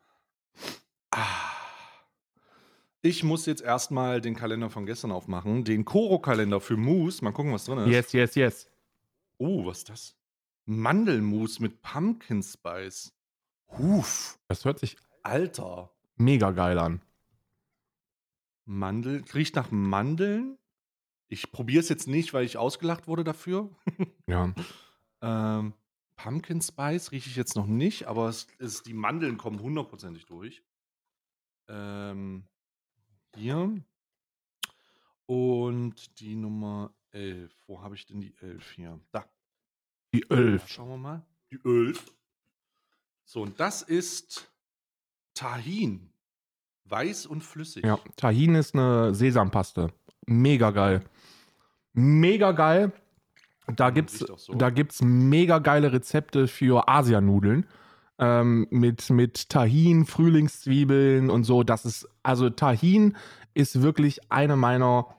Ich muss jetzt erstmal den Kalender von gestern aufmachen. Den Koro-Kalender für Mousse. Mal gucken, was drin ist. Yes, yes, yes. Oh, was ist das? Mandelmus mit Pumpkin Spice. Huf. Das hört sich Alter. mega geil an. Mandel. Riecht nach Mandeln. Ich probiere es jetzt nicht, weil ich ausgelacht wurde dafür. Ja. Ähm, Pumpkin Spice rieche ich jetzt noch nicht, aber es ist, die Mandeln kommen hundertprozentig durch. Ähm, hier. Und die Nummer 11. Wo habe ich denn die 11 hier? Da. Die Da Elf. schauen wir mal. Die 11. So, und das ist Tahin. Weiß und flüssig. Ja, Tahin ist eine Sesampaste. Mega geil. Mega geil. Da gibt's, riecht auch so. da gibt's mega geile Rezepte für Asianudeln. Ähm, mit, mit Tahin, Frühlingszwiebeln und so. Das ist, also Tahin ist wirklich eine meiner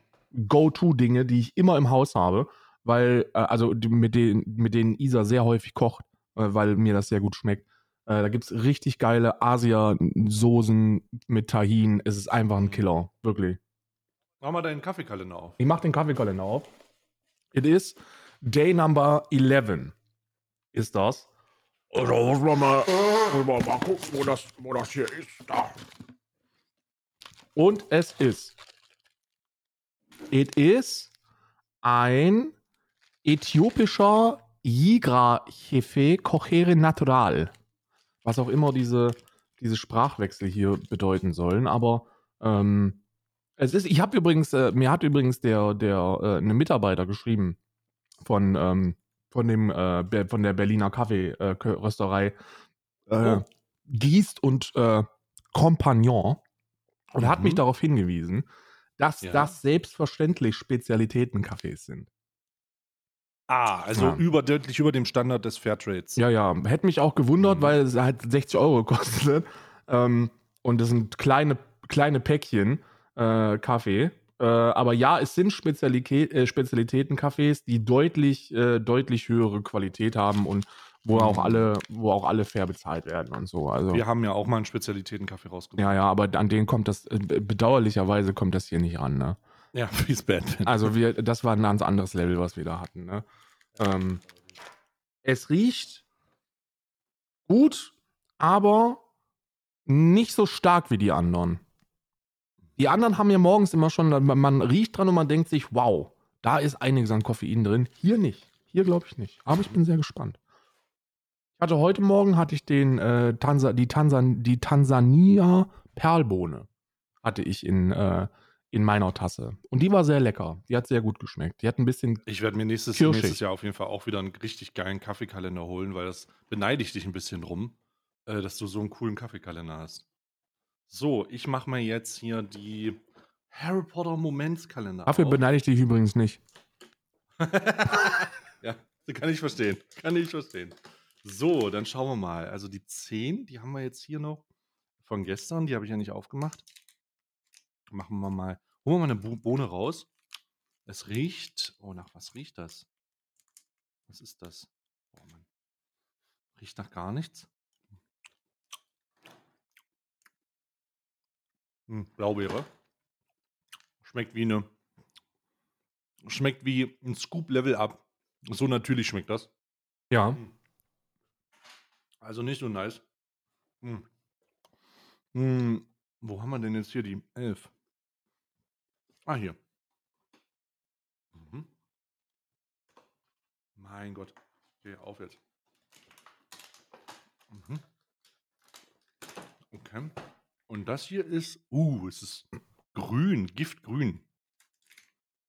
Go-To-Dinge, die ich immer im Haus habe, weil, äh, also die, mit, denen, mit denen Isa sehr häufig kocht, äh, weil mir das sehr gut schmeckt. Äh, da gibt es richtig geile Asia-Soßen mit Tahin. Es ist einfach ein Killer, wirklich. Mach mal deinen Kaffeekalender auf. Ich mache den Kaffeekalender auf. It is Day Number 11. Ist das? Oder muss man mal, muss man mal gucken, wo das, wo das hier ist. Da. Und es ist. It is ein äthiopischer Yigra Chefe Cochere Natural. Was auch immer diese, diese Sprachwechsel hier bedeuten sollen. Aber ähm, es ist, ich habe übrigens, äh, mir hat übrigens der, der, äh, eine Mitarbeiter geschrieben von, ähm, von dem, äh, von der Berliner Kaffeerösterei äh, Oh. Giest und äh, Compagnon und hat Mhm. mich darauf hingewiesen, dass Ja. das selbstverständlich Spezialitätencafés sind. Ah, also Ja. über, deutlich über dem Standard des Fairtrades. Ja, ja, hätte mich auch gewundert, Mhm. weil es halt 60 Euro kostet. Ähm, und das sind kleine, kleine Päckchen äh, Kaffee. Äh, aber ja, es sind Spezialität, äh, Spezialitäten-Cafés, die deutlich, äh, deutlich höhere Qualität haben und wo auch Mhm. alle, wo auch alle fair bezahlt werden und so. Also, Wir haben ja auch mal einen Spezialitätenkaffee rausgebracht. ja, ja, aber an denen kommt das, äh, bedauerlicherweise kommt das hier nicht ran, ne? Ja, ist Batman? Also wir, das war ein ganz anderes Level, was wir da hatten. Ne? Ähm, es riecht gut, aber nicht so stark wie die anderen. Die anderen haben ja morgens immer schon, man, man riecht dran und man denkt sich, wow, da ist einiges an Koffein drin. Hier nicht. Hier glaube ich nicht. Aber ich bin sehr gespannt. Ich hatte heute Morgen hatte ich den äh, Tansa, die, Tansan, die Tansania Perlbohne hatte ich in, äh, in meiner Tasse. Und die war sehr lecker. Die hat sehr gut geschmeckt. Die hat ein bisschen. Ich werde mir nächstes, nächstes Jahr auf jeden Fall auch wieder einen richtig geilen Kaffeekalender holen, weil das beneide ich dich ein bisschen drum, äh, dass du so einen coolen Kaffeekalender hast. So, ich mache mir jetzt hier die Harry Potter Momentskalender. Dafür auf. beneide ich dich übrigens nicht. ja, kann ich verstehen. Kann ich verstehen. So, dann schauen wir mal. Also die 10, die haben wir jetzt hier noch von gestern. Die habe ich ja nicht aufgemacht. Machen wir mal. Holen wir mal eine Bo- Bohne raus. Es riecht. Oh, nach was riecht das? Was ist das? Oh Mann. Riecht nach gar nichts. Hm, Blaubeere. Schmeckt wie eine. Schmeckt wie ein Scoop Level Up. So natürlich schmeckt das. Ja. Also nicht so nice. Hm. Hm. Wo haben wir denn jetzt hier die 11? Ah, hier. Mhm. Mein Gott. Okay, auf jetzt. Mhm. Okay. Und das hier ist, uh, es ist grün, giftgrün.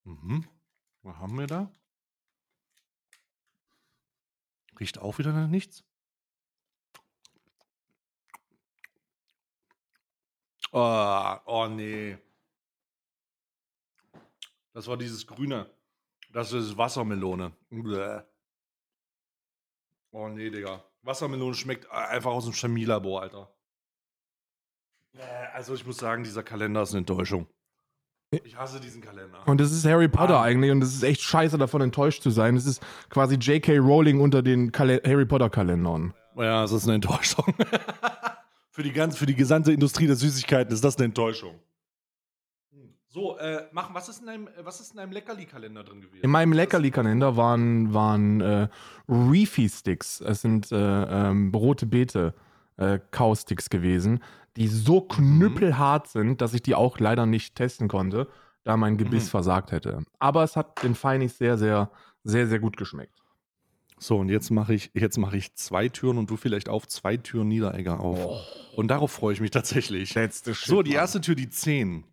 Mhm. Was haben wir da? Riecht auch wieder nach nichts. Oh, oh nee. Das war dieses Grüne. Das ist Wassermelone. Bäh. Oh nee, Digga. Wassermelone schmeckt einfach aus dem Chemielabor, Alter. Bäh, Also ich muss sagen, dieser Kalender ist eine Enttäuschung. Ich hasse diesen Kalender. Und das ist Harry Potter Ah. eigentlich und es ist echt scheiße, davon enttäuscht zu sein. Es ist quasi J.K. Rowling unter den Kale Harry Potter-Kalendern. Ja, es ist eine Enttäuschung. für, die ganz, für die gesamte Industrie der Süßigkeiten ist das eine Enttäuschung. So, äh, machen, was ist in einem, äh, was ist in einem Leckerli-Kalender drin gewesen? In meinem Leckerli-Kalender waren, waren äh, Reefy-Sticks. Es sind äh, ähm, rote Beete äh, Kausticks gewesen, die so knüppelhart sind, dass ich die auch leider nicht testen konnte, da mein Gebiss Mhm. versagt hätte. Aber es hat den Feinis sehr, sehr, sehr, sehr gut geschmeckt. So, und jetzt mache ich, jetzt mache ich zwei Türen und du vielleicht auch zwei Türen Niederegger auf. Und darauf freue ich mich tatsächlich. Letzte Shit, So, die erste Tür, die 10.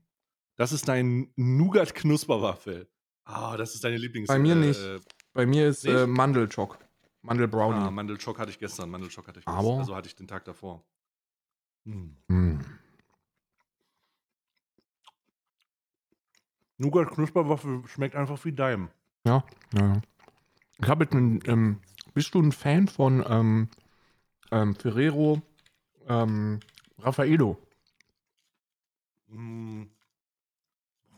Das ist dein Nougat-Knusperwaffel. Ah, das ist deine Lieblings... Bei mir nicht. Äh, Bei mir ist Nicht? äh, Mandelchock. Mandelbrownie. Ah, Mandelschock hatte ich gestern, Mandelschock hatte ich Aber- gestern. Also hatte ich den Tag davor. Hm. Mm. Nougat Knusperwaffel schmeckt einfach wie Daim. Ja, ja. ja. Ich habe jetzt einen, ähm, bist du ein Fan von ähm, ähm, Ferrero ähm, Raffaello? Hm.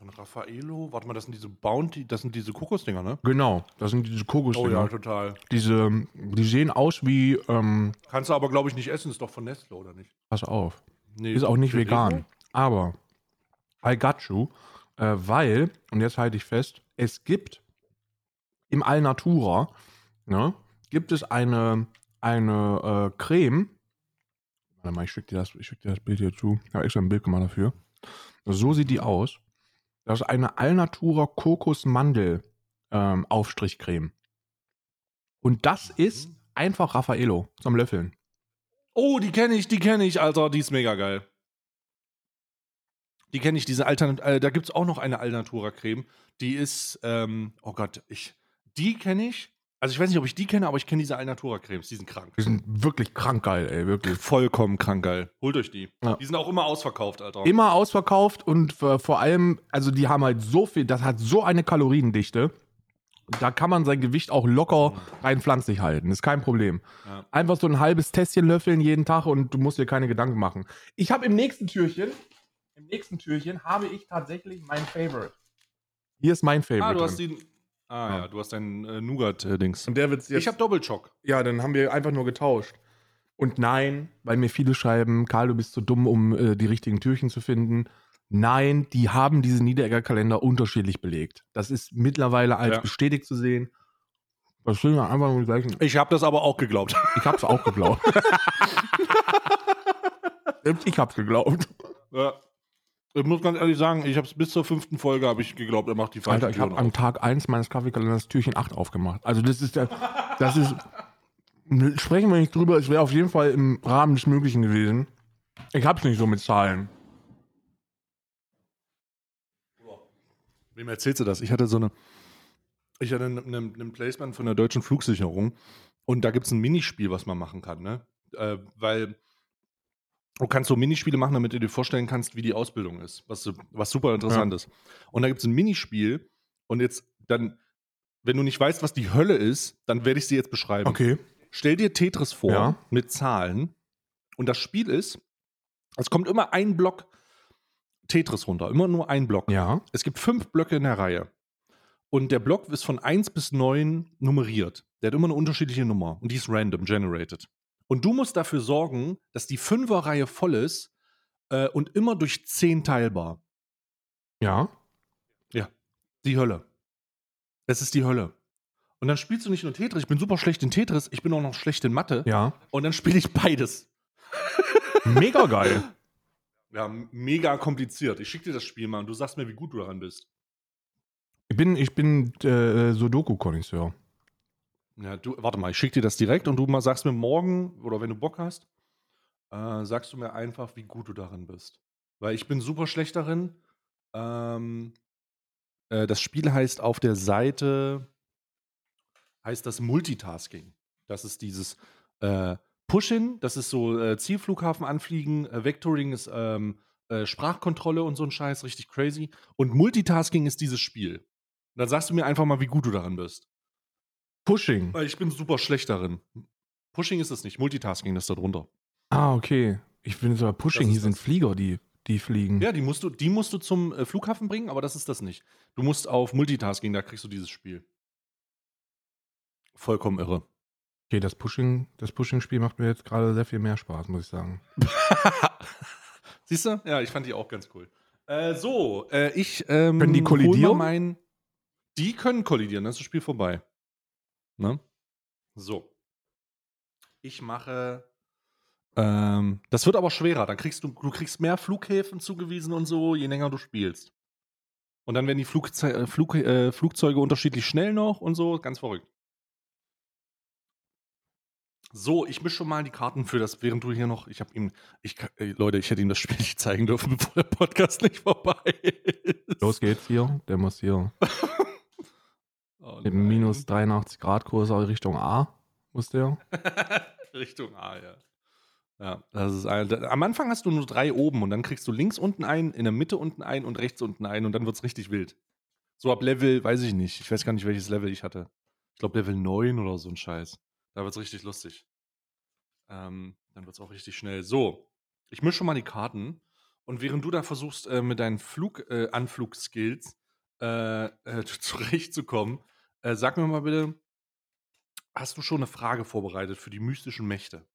Von Raffaello, warte mal, das sind diese Bounty, das sind diese Kokosdinger, ne? Genau, das sind diese Kokosdinger. Oh ja, total. Diese, die sehen aus wie, ähm, Kannst du aber, glaube ich, nicht essen, ist doch von Nestle, oder nicht? pass auf, Nee, ist auch nicht vegan. Aber, I got you, äh, weil, und jetzt halte ich fest, es gibt im Alnatura, ne, gibt es eine, eine äh, Creme, warte mal, ich schicke dir, das- ich schick dir das Bild hier zu, ich habe extra ein Bild gemacht dafür. So sieht die aus. Das ist eine Alnatura Kokos-Mandel ähm, Aufstrichcreme. Und das ist einfach Raffaello zum Löffeln. Oh, die kenne ich, die kenne ich, Alter, die ist mega geil. Die kenne ich, diese Alternat äh, da gibt es auch noch eine Alnatura Creme. Die ist, ähm, oh Gott, ich, die kenne ich. Also ich weiß nicht, ob ich die kenne, aber ich kenne diese Alnatura Cremes, die sind krank. Die sind wirklich krank geil, ey, wirklich. Vollkommen krank geil. Holt euch die. Ja. Die sind auch immer ausverkauft, Alter. Immer ausverkauft und vor vor allem, also die haben halt so viel, das hat so eine Kaloriendichte. Da kann man sein Gewicht auch locker rein pflanzlich halten. Ist kein Problem. Ja. Einfach so ein halbes Tässchen löffeln jeden Tag und du musst dir keine Gedanken machen. Ich habe im nächsten Türchen, im nächsten Türchen habe ich tatsächlich mein Favorite. Hier ist mein Favorite. Ah, du hast die. Ah ja, du hast deinen äh, Nougat-Dings. und der wird jetzt. Ich habe Doppelschock. Ja, dann haben wir einfach nur getauscht. Und nein, weil mir viele schreiben, Karl, du bist zu dumm, um äh, die richtigen Türchen zu finden. Nein, die haben diese Niederegger-Kalender unterschiedlich belegt. Das ist mittlerweile als Ja. bestätigt zu sehen. Das sind ja einfach nur die gleichen. Ich habe das aber auch geglaubt. Ich hab's auch geglaubt. Ich hab's geglaubt. ja. Ich muss ganz ehrlich sagen, ich habe es bis zur fünften Folge habe ich geglaubt, er macht die falsche Alter, ich habe am. Tag 1 meines Kaffeekalenders Türchen 8 aufgemacht. Also das ist der, das ist, sprechen wir nicht drüber, es wäre auf jeden Fall im Rahmen des Möglichen gewesen. Ich hab's nicht so mit Zahlen. Wem erzählst du das? Ich hatte so eine, ich hatte einen, einen, einen Placement von der deutschen Flugsicherung und da gibt es ein Minispiel, was man machen kann, ne? Äh, weil du kannst so Minispiele machen, damit du dir vorstellen kannst, wie die Ausbildung ist, was, was super interessant ist. Und da gibt es ein Minispiel und jetzt dann, wenn du nicht weißt, was die Hölle ist, dann werde ich sie jetzt beschreiben. Okay. Stell dir Tetris vor Ja. mit Zahlen und das Spiel ist, es kommt immer ein Block Tetris runter, immer nur ein Block. Ja. Es gibt fünf Blöcke in der Reihe. Und der Block ist von 1 bis 9 nummeriert. Der hat immer eine unterschiedliche Nummer. Und die ist random generated. Und du musst dafür sorgen, dass die Fünferreihe voll ist äh, und immer durch 10 teilbar. Ja. Die Hölle. Es ist die Hölle. Und dann spielst du nicht nur Tetris. Ich bin super schlecht in Tetris. Ich bin auch noch schlecht in Mathe. Ja. Und dann spiele ich beides. Mega geil. Ja, mega kompliziert. Ich schicke dir das Spiel mal und du sagst mir, wie gut du daran bist. Ich bin, ich bin äh, Sudoku-Konnoisseur. Ja, du, warte mal, ich schicke dir das direkt und du mal sagst mir morgen oder wenn du Bock hast, äh, sagst du mir einfach, wie gut du darin bist. Weil ich bin super schlecht darin. Ähm, äh, das Spiel heißt auf der Seite, heißt das Multitasking. Das ist dieses äh, Push-In, das ist so äh, Zielflughafen anfliegen, äh, Vectoring ist ähm, äh, Sprachkontrolle und so ein Scheiß, richtig crazy. Und Multitasking ist dieses Spiel. Und dann sagst du mir einfach mal, wie gut du daran bist. Pushing. Weil ich bin super schlecht darin. Pushing ist es nicht, Multitasking ist da drunter. Ah, okay. Ich bin sogar Pushing. Das Hier sind das. Flieger, die, die fliegen. Ja, die musst du, die musst du zum äh, Flughafen bringen, aber das ist das nicht. Du musst auf Multitasking, da kriegst du dieses Spiel. Vollkommen irre. Okay, das Pushing, das Pushing-Spiel macht mir jetzt gerade sehr viel mehr Spaß, muss ich sagen. Siehst du? Ja, ich fand die auch ganz cool. Äh, so, äh, ich. Ähm, Können die kollidieren? Mein, die können kollidieren, dann ist das Spiel vorbei. Ne? So. Ich mache. Ähm, das wird aber schwerer. Dann kriegst du, du kriegst mehr Flughäfen zugewiesen und so, je länger du spielst. Und dann werden die Flugze äh, Flug äh, Flugzeuge unterschiedlich schnell noch und so, ganz verrückt. So, ich mische schon mal die Karten für das, während du hier noch. Ich habe ihm, ich, Leute, ich hätte ihm das Spiel nicht zeigen dürfen, bevor der Podcast nicht vorbei ist. Los geht's hier. Der muss hier Oh minus 83 Grad Kurs Richtung A. Wusste ja. Richtung A, ja. Ja, das ist ein, am Anfang hast du nur drei oben und dann kriegst du links unten einen, in der Mitte unten einen und rechts unten einen und dann wird es richtig wild. So ab Level, weiß ich nicht. Ich weiß gar nicht, welches Level ich hatte. Ich glaube Level 9 oder so ein Scheiß. Da wird es richtig lustig. Ähm, dann wird es auch richtig schnell. So, ich mische schon mal die Karten. Und während du da versuchst, äh, mit deinen Flug, äh, Anflugskills äh, äh zurechtzukommen, äh, sag mir mal bitte, hast du schon eine Frage vorbereitet für die mystischen Mächte?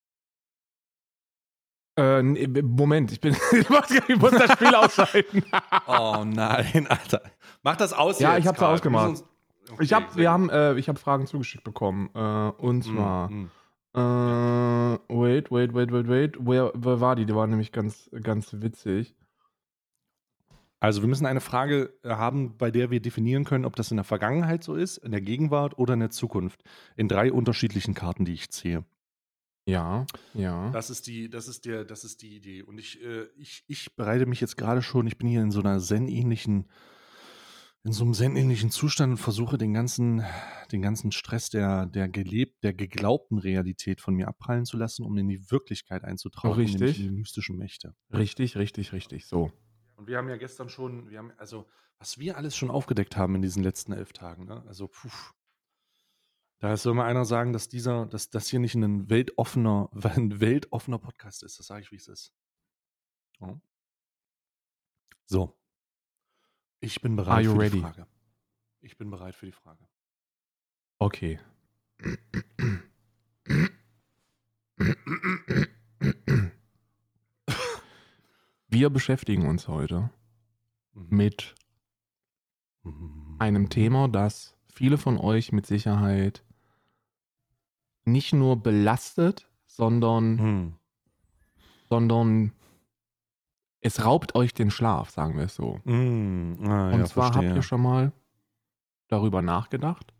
Äh, nee, Moment, ich bin. ich muss das Spiel ausschalten. oh nein, Alter. Mach das aus. Ja, ich hab's Karl. ausgemacht. Okay, ich hab, wir haben, äh, ich habe Fragen zugeschickt bekommen. Äh, und Mm, zwar. mm. Äh, wait, wait, wait, wait, wait. Wer, wer war die? Die war nämlich ganz, ganz witzig. Also, wir müssen eine Frage äh, haben, bei der wir definieren können, ob das in der Vergangenheit so ist, in der Gegenwart oder in der Zukunft. In drei unterschiedlichen Karten, die ich ziehe. Ja, ja. Das ist die, das ist der, das ist die Idee. Und ich, äh, ich, ich bereite mich jetzt gerade schon, ich bin hier in so einer Zen-ähnlichen, in so einem Zen-ähnlichen Zustand und versuche den ganzen, den ganzen Stress der, der gelebt, der geglaubten Realität von mir abprallen zu lassen, um in die Wirklichkeit einzutauchen, Richtig. nämlich in die mystischen Mächte. Richtig, richtig, richtig. So. Und wir haben ja gestern schon, wir haben, also, was wir alles schon aufgedeckt haben in diesen letzten elf Tagen, ne? Also, puh. Da soll mal einer sagen, dass dieser, dass das hier nicht ein weltoffener, ein weltoffener Podcast ist. Das sage ich, wie es ist. Ja. So. Ich bin bereit Are you für ready? die Frage. Ich bin bereit für die Frage. Okay. Wir beschäftigen uns heute Mhm. mit Mhm. einem Thema, das viele von euch mit Sicherheit nicht nur belastet, sondern, Mhm. sondern es raubt euch den Schlaf, sagen wir es so. Mhm. Ah, Und ja, zwar habt verstehe. ihr schon mal darüber nachgedacht,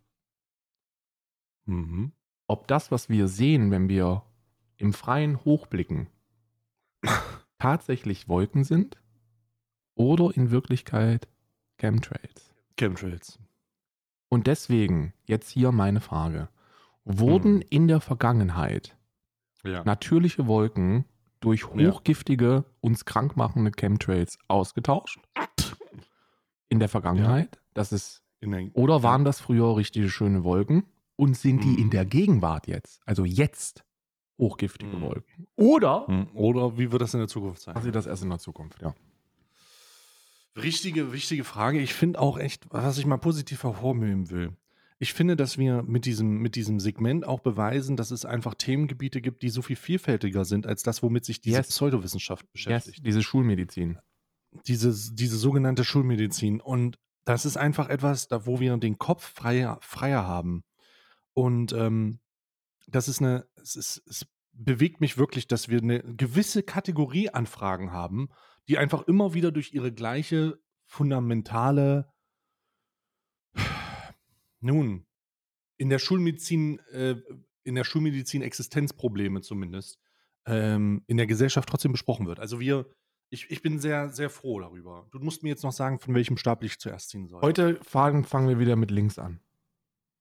Mhm. ob das, was wir sehen, wenn wir im Freien hochblicken, tatsächlich Wolken sind oder in Wirklichkeit Chemtrails. Chemtrails. Und deswegen jetzt hier meine Frage. Wurden Hm. in der Vergangenheit Ja. natürliche Wolken durch Ja. hochgiftige, uns krank machende Chemtrails ausgetauscht? In der Vergangenheit? Das ist, der, oder waren das früher richtige schöne Wolken? Und sind die Hm. in der Gegenwart jetzt, also jetzt, hochgiftige Hm. Wolken? Oder Mhm. Oder wie wird das in der Zukunft sein? passiert das erst in der Zukunft? Ja. Richtige, wichtige Frage. Ich finde auch echt, was ich mal positiv hervorheben will. Ich finde, dass wir mit diesem, mit diesem Segment auch beweisen, dass es einfach Themengebiete gibt, die so viel vielfältiger sind, als das, womit sich diese Yes. Pseudowissenschaft Yes, beschäftigt. diese Schulmedizin. Diese, diese sogenannte Schulmedizin. Und das ist einfach etwas, da, wo wir den Kopf freier, freier haben. Und ähm, das ist eine, es, ist, es bewegt mich wirklich, dass wir eine gewisse Kategorie an Fragen haben, die einfach immer wieder durch ihre gleiche fundamentale, nun, in der Schulmedizin, äh, in der Schulmedizin Existenzprobleme zumindest, ähm, in der Gesellschaft trotzdem besprochen wird. Also wir, ich, ich bin sehr, sehr froh darüber. Du musst mir jetzt noch sagen, von welchem Stab ich zuerst ziehen soll. Heute fangen, fangen wir wieder mit links an.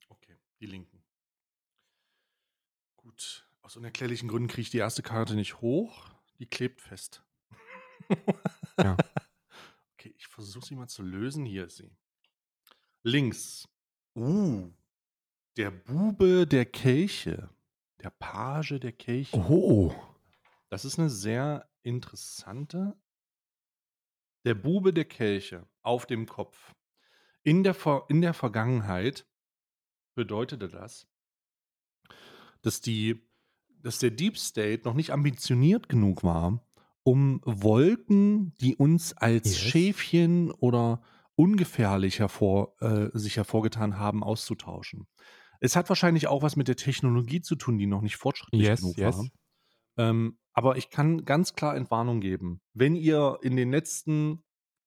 Okay, die linken. Aus unerklärlichen Gründen kriege ich die erste Karte nicht hoch. Die klebt fest. Ja. Okay, ich versuche sie mal zu lösen. Hier ist sie. Links. Uh, der Bube der Kelche. Der Page der Kelche. Oh. Das ist eine sehr interessante. Der Bube der Kelche auf dem Kopf. In der, Ver in der Vergangenheit bedeutete das, dass, die, dass der Deep State noch nicht ambitioniert genug war, um Wolken, die uns als Yes. Schäfchen oder ungefährlich hervor, äh, sich hervorgetan haben, auszutauschen. Es hat wahrscheinlich auch was mit der Technologie zu tun, die noch nicht fortschrittlich Yes, genug yes. war. Ähm, aber ich kann ganz klar Entwarnung geben. Wenn ihr in den letzten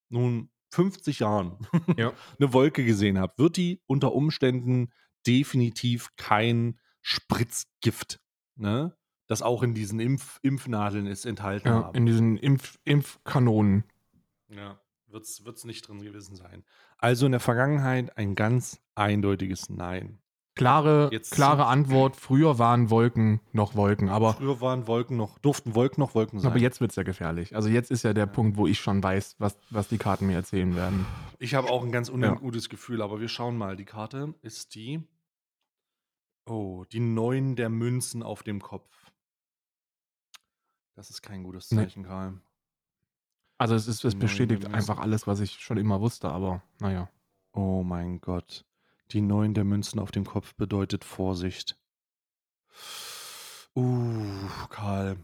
nun 50 Jahren Ja. eine Wolke gesehen habt, wird die unter Umständen definitiv kein Spritzgift, ne? das auch in diesen Impf Impfnadeln ist enthalten Ja, haben. in diesen Impf Impfkanonen. Ja, wird es nicht drin gewesen sein. Also in der Vergangenheit ein ganz eindeutiges Nein. Klare, Jetzt klare Antwort, früher waren Wolken noch Wolken, aber, Früher waren Wolken noch, durften Wolken noch Wolken sein. aber jetzt wird es ja gefährlich. Also jetzt ist ja der Punkt, wo ich schon weiß, was, was die Karten mir erzählen werden. Ich habe auch ein ganz Ja. ungutes Gefühl, aber wir schauen mal. Die Karte ist die. Oh, die Neun der Münzen auf dem Kopf. Das ist kein gutes Nee. Zeichen, Karl. Also es, ist, es bestätigt einfach Münzen. alles, was ich schon immer wusste, aber naja. Oh mein Gott. Die Neun der Münzen auf dem Kopf bedeutet Vorsicht. Uh, Karl.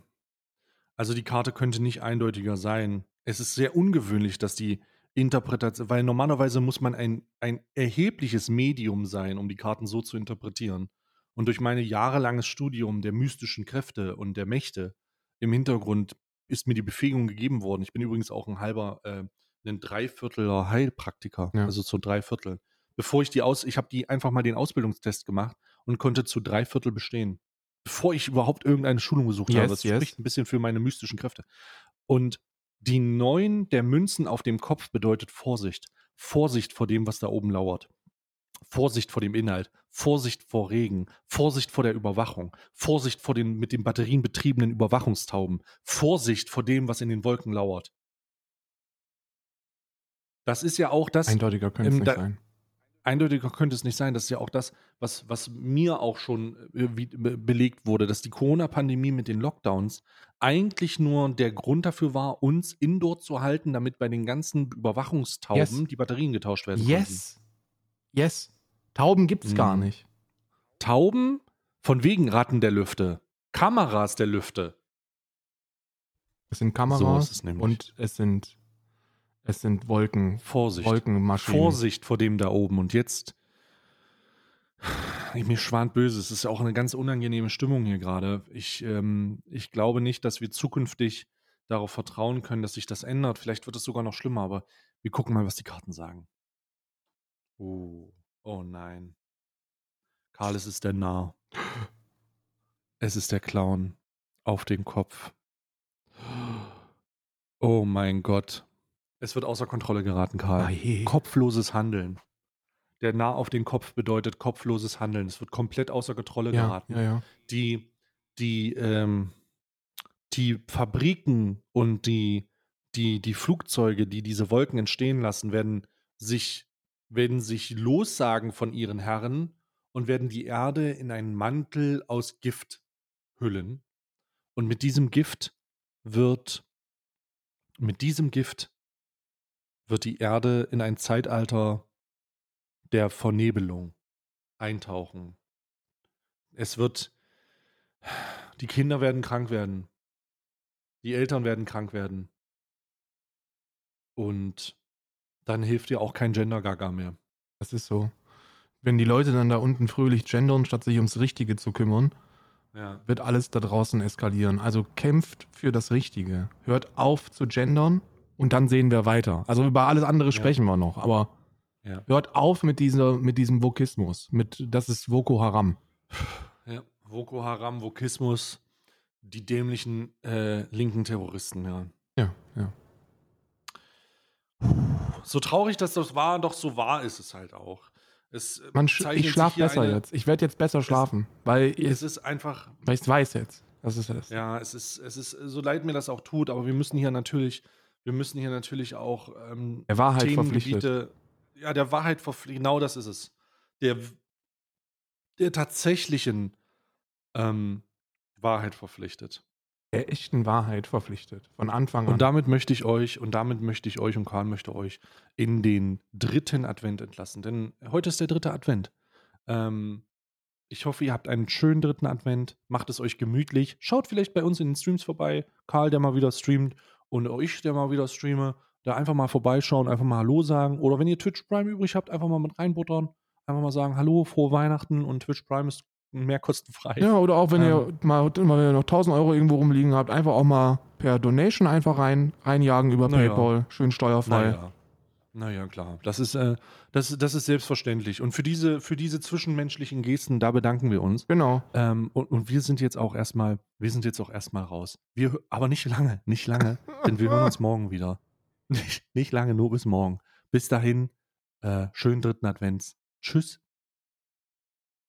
Also die Karte könnte nicht eindeutiger sein. Es ist sehr ungewöhnlich, dass die Interpretation, weil normalerweise muss man ein, ein erhebliches Medium sein, um die Karten so zu interpretieren. Und durch mein jahrelanges Studium der mystischen Kräfte und der Mächte im Hintergrund ist mir die Befähigung gegeben worden. Ich bin übrigens auch ein halber, äh, ein Dreivierteler Heilpraktiker, Ja. also zu Dreiviertel. Bevor ich die aus, ich habe die einfach mal den Ausbildungstest gemacht und konnte zu Dreiviertel bestehen. Bevor ich überhaupt irgendeine Schulung besucht Yes, habe. Das yes. spricht ein bisschen für meine mystischen Kräfte. Und die Neun der Münzen auf dem Kopf bedeutet Vorsicht. Vorsicht vor dem, was da oben lauert. Vorsicht vor dem Inhalt, Vorsicht vor Regen, Vorsicht vor der Überwachung, Vorsicht vor den mit den Batterien betriebenen Überwachungstauben, Vorsicht vor dem, was in den Wolken lauert. Das ist ja auch das, Eindeutiger könnte es ähm, nicht da- sein. eindeutiger könnte es nicht sein. Das ist ja auch das, was, was mir auch schon äh, be- belegt wurde, dass die Corona-Pandemie mit den Lockdowns eigentlich nur der Grund dafür war, uns indoor zu halten, damit bei den ganzen Überwachungstauben Yes. die Batterien getauscht werden Yes. Yes. Tauben gibt es gar Mhm. nicht. Tauben von wegen Ratten der Lüfte, Kameras der Lüfte. Es sind So Kameras ist es nämlich. und es sind, es sind Wolken, Vorsicht. Wolkenmaschinen. Vorsicht vor dem da oben. Und jetzt, ich, mir schwant böse. Es ist ja auch eine ganz unangenehme Stimmung hier gerade. Ich, ähm, ich glaube nicht, dass wir zukünftig darauf vertrauen können, dass sich das ändert. Vielleicht wird es sogar noch schlimmer, aber wir gucken mal, was die Karten sagen. Oh, oh nein. Karl, es ist der Narr. Es ist der Clown auf dem Kopf. Oh mein Gott. Es wird außer Kontrolle geraten, Karl. Ei. Kopfloses Handeln. Der Nah auf den Kopf bedeutet kopfloses Handeln. Es wird komplett außer Kontrolle Ja, geraten. ja, ja. Die, die, ähm, die Fabriken und die, die, die Flugzeuge, die diese Wolken entstehen lassen, werden sich, werden sich lossagen von ihren Herren und werden die Erde in einen Mantel aus Gift hüllen. Und mit diesem Gift wird, mit diesem Gift wird die Erde in ein Zeitalter der Vernebelung eintauchen. Es wird, die Kinder werden krank werden. Die Eltern werden krank werden. Und dann hilft dir auch kein Gender-Gaga mehr. Das ist so. Wenn die Leute dann da unten fröhlich gendern, statt sich ums Richtige zu kümmern, Ja. wird alles da draußen eskalieren. Also kämpft für das Richtige. Hört auf zu gendern und dann sehen wir weiter. Also über alles andere sprechen wir noch, aber Ja. hört auf mit, dieser, mit diesem Vokismus. Mit, das ist Voko Haram. ja. Boko Haram, Vokismus, die dämlichen äh, linken Terroristen, ja. Ja, ja. So traurig das das war, doch so wahr ist es halt auch. Es, äh, Man, ich schlafe besser eine- jetzt. Ich werde jetzt besser schlafen, weil Es ich ist einfach, es weiß jetzt. Das ist es. Ja, es ist, es ist, so leid mir das auch tut, aber wir müssen hier natürlich, wir müssen hier natürlich auch ähm, Der Wahrheit verpflichtet. Ja, der Wahrheit verpflichtet, genau das ist es. Der, der tatsächlichen ähm, Wahrheit verpflichtet. Der echten Wahrheit verpflichtet. Von Anfang an. Und damit möchte ich euch, und damit möchte ich euch und Karl möchte euch in den dritten Advent entlassen. Denn heute ist der dritte Advent. Ähm, ich hoffe, ihr habt einen schönen dritten Advent. Macht es euch gemütlich. Schaut vielleicht bei uns in den Streams vorbei. Karl, der mal wieder streamt. Und auch ich, der mal wieder streame. Da einfach mal vorbeischauen, einfach mal Hallo sagen. Oder wenn ihr Twitch Prime übrig habt, einfach mal mit reinbuttern. Einfach mal sagen, Hallo, frohe Weihnachten und Twitch Prime ist mehr kostenfrei. Ja, oder auch wenn Ähm. ihr mal, mal wenn ihr noch 1000 Euro irgendwo rumliegen habt, einfach auch mal per Donation einfach rein, reinjagen über Naja. PayPal. Schön steuerfrei. Naja. Naja, klar. Das ist, äh, das, das ist selbstverständlich. Und für diese, für diese zwischenmenschlichen Gesten, da bedanken wir uns. Genau. Ähm, und, und wir sind jetzt auch erstmal, wir sind jetzt auch erstmal raus. Wir, aber nicht lange, nicht lange, denn wir hören uns morgen wieder. Nicht, nicht lange, nur bis morgen. Bis dahin, äh, schönen dritten Advents. Tschüss.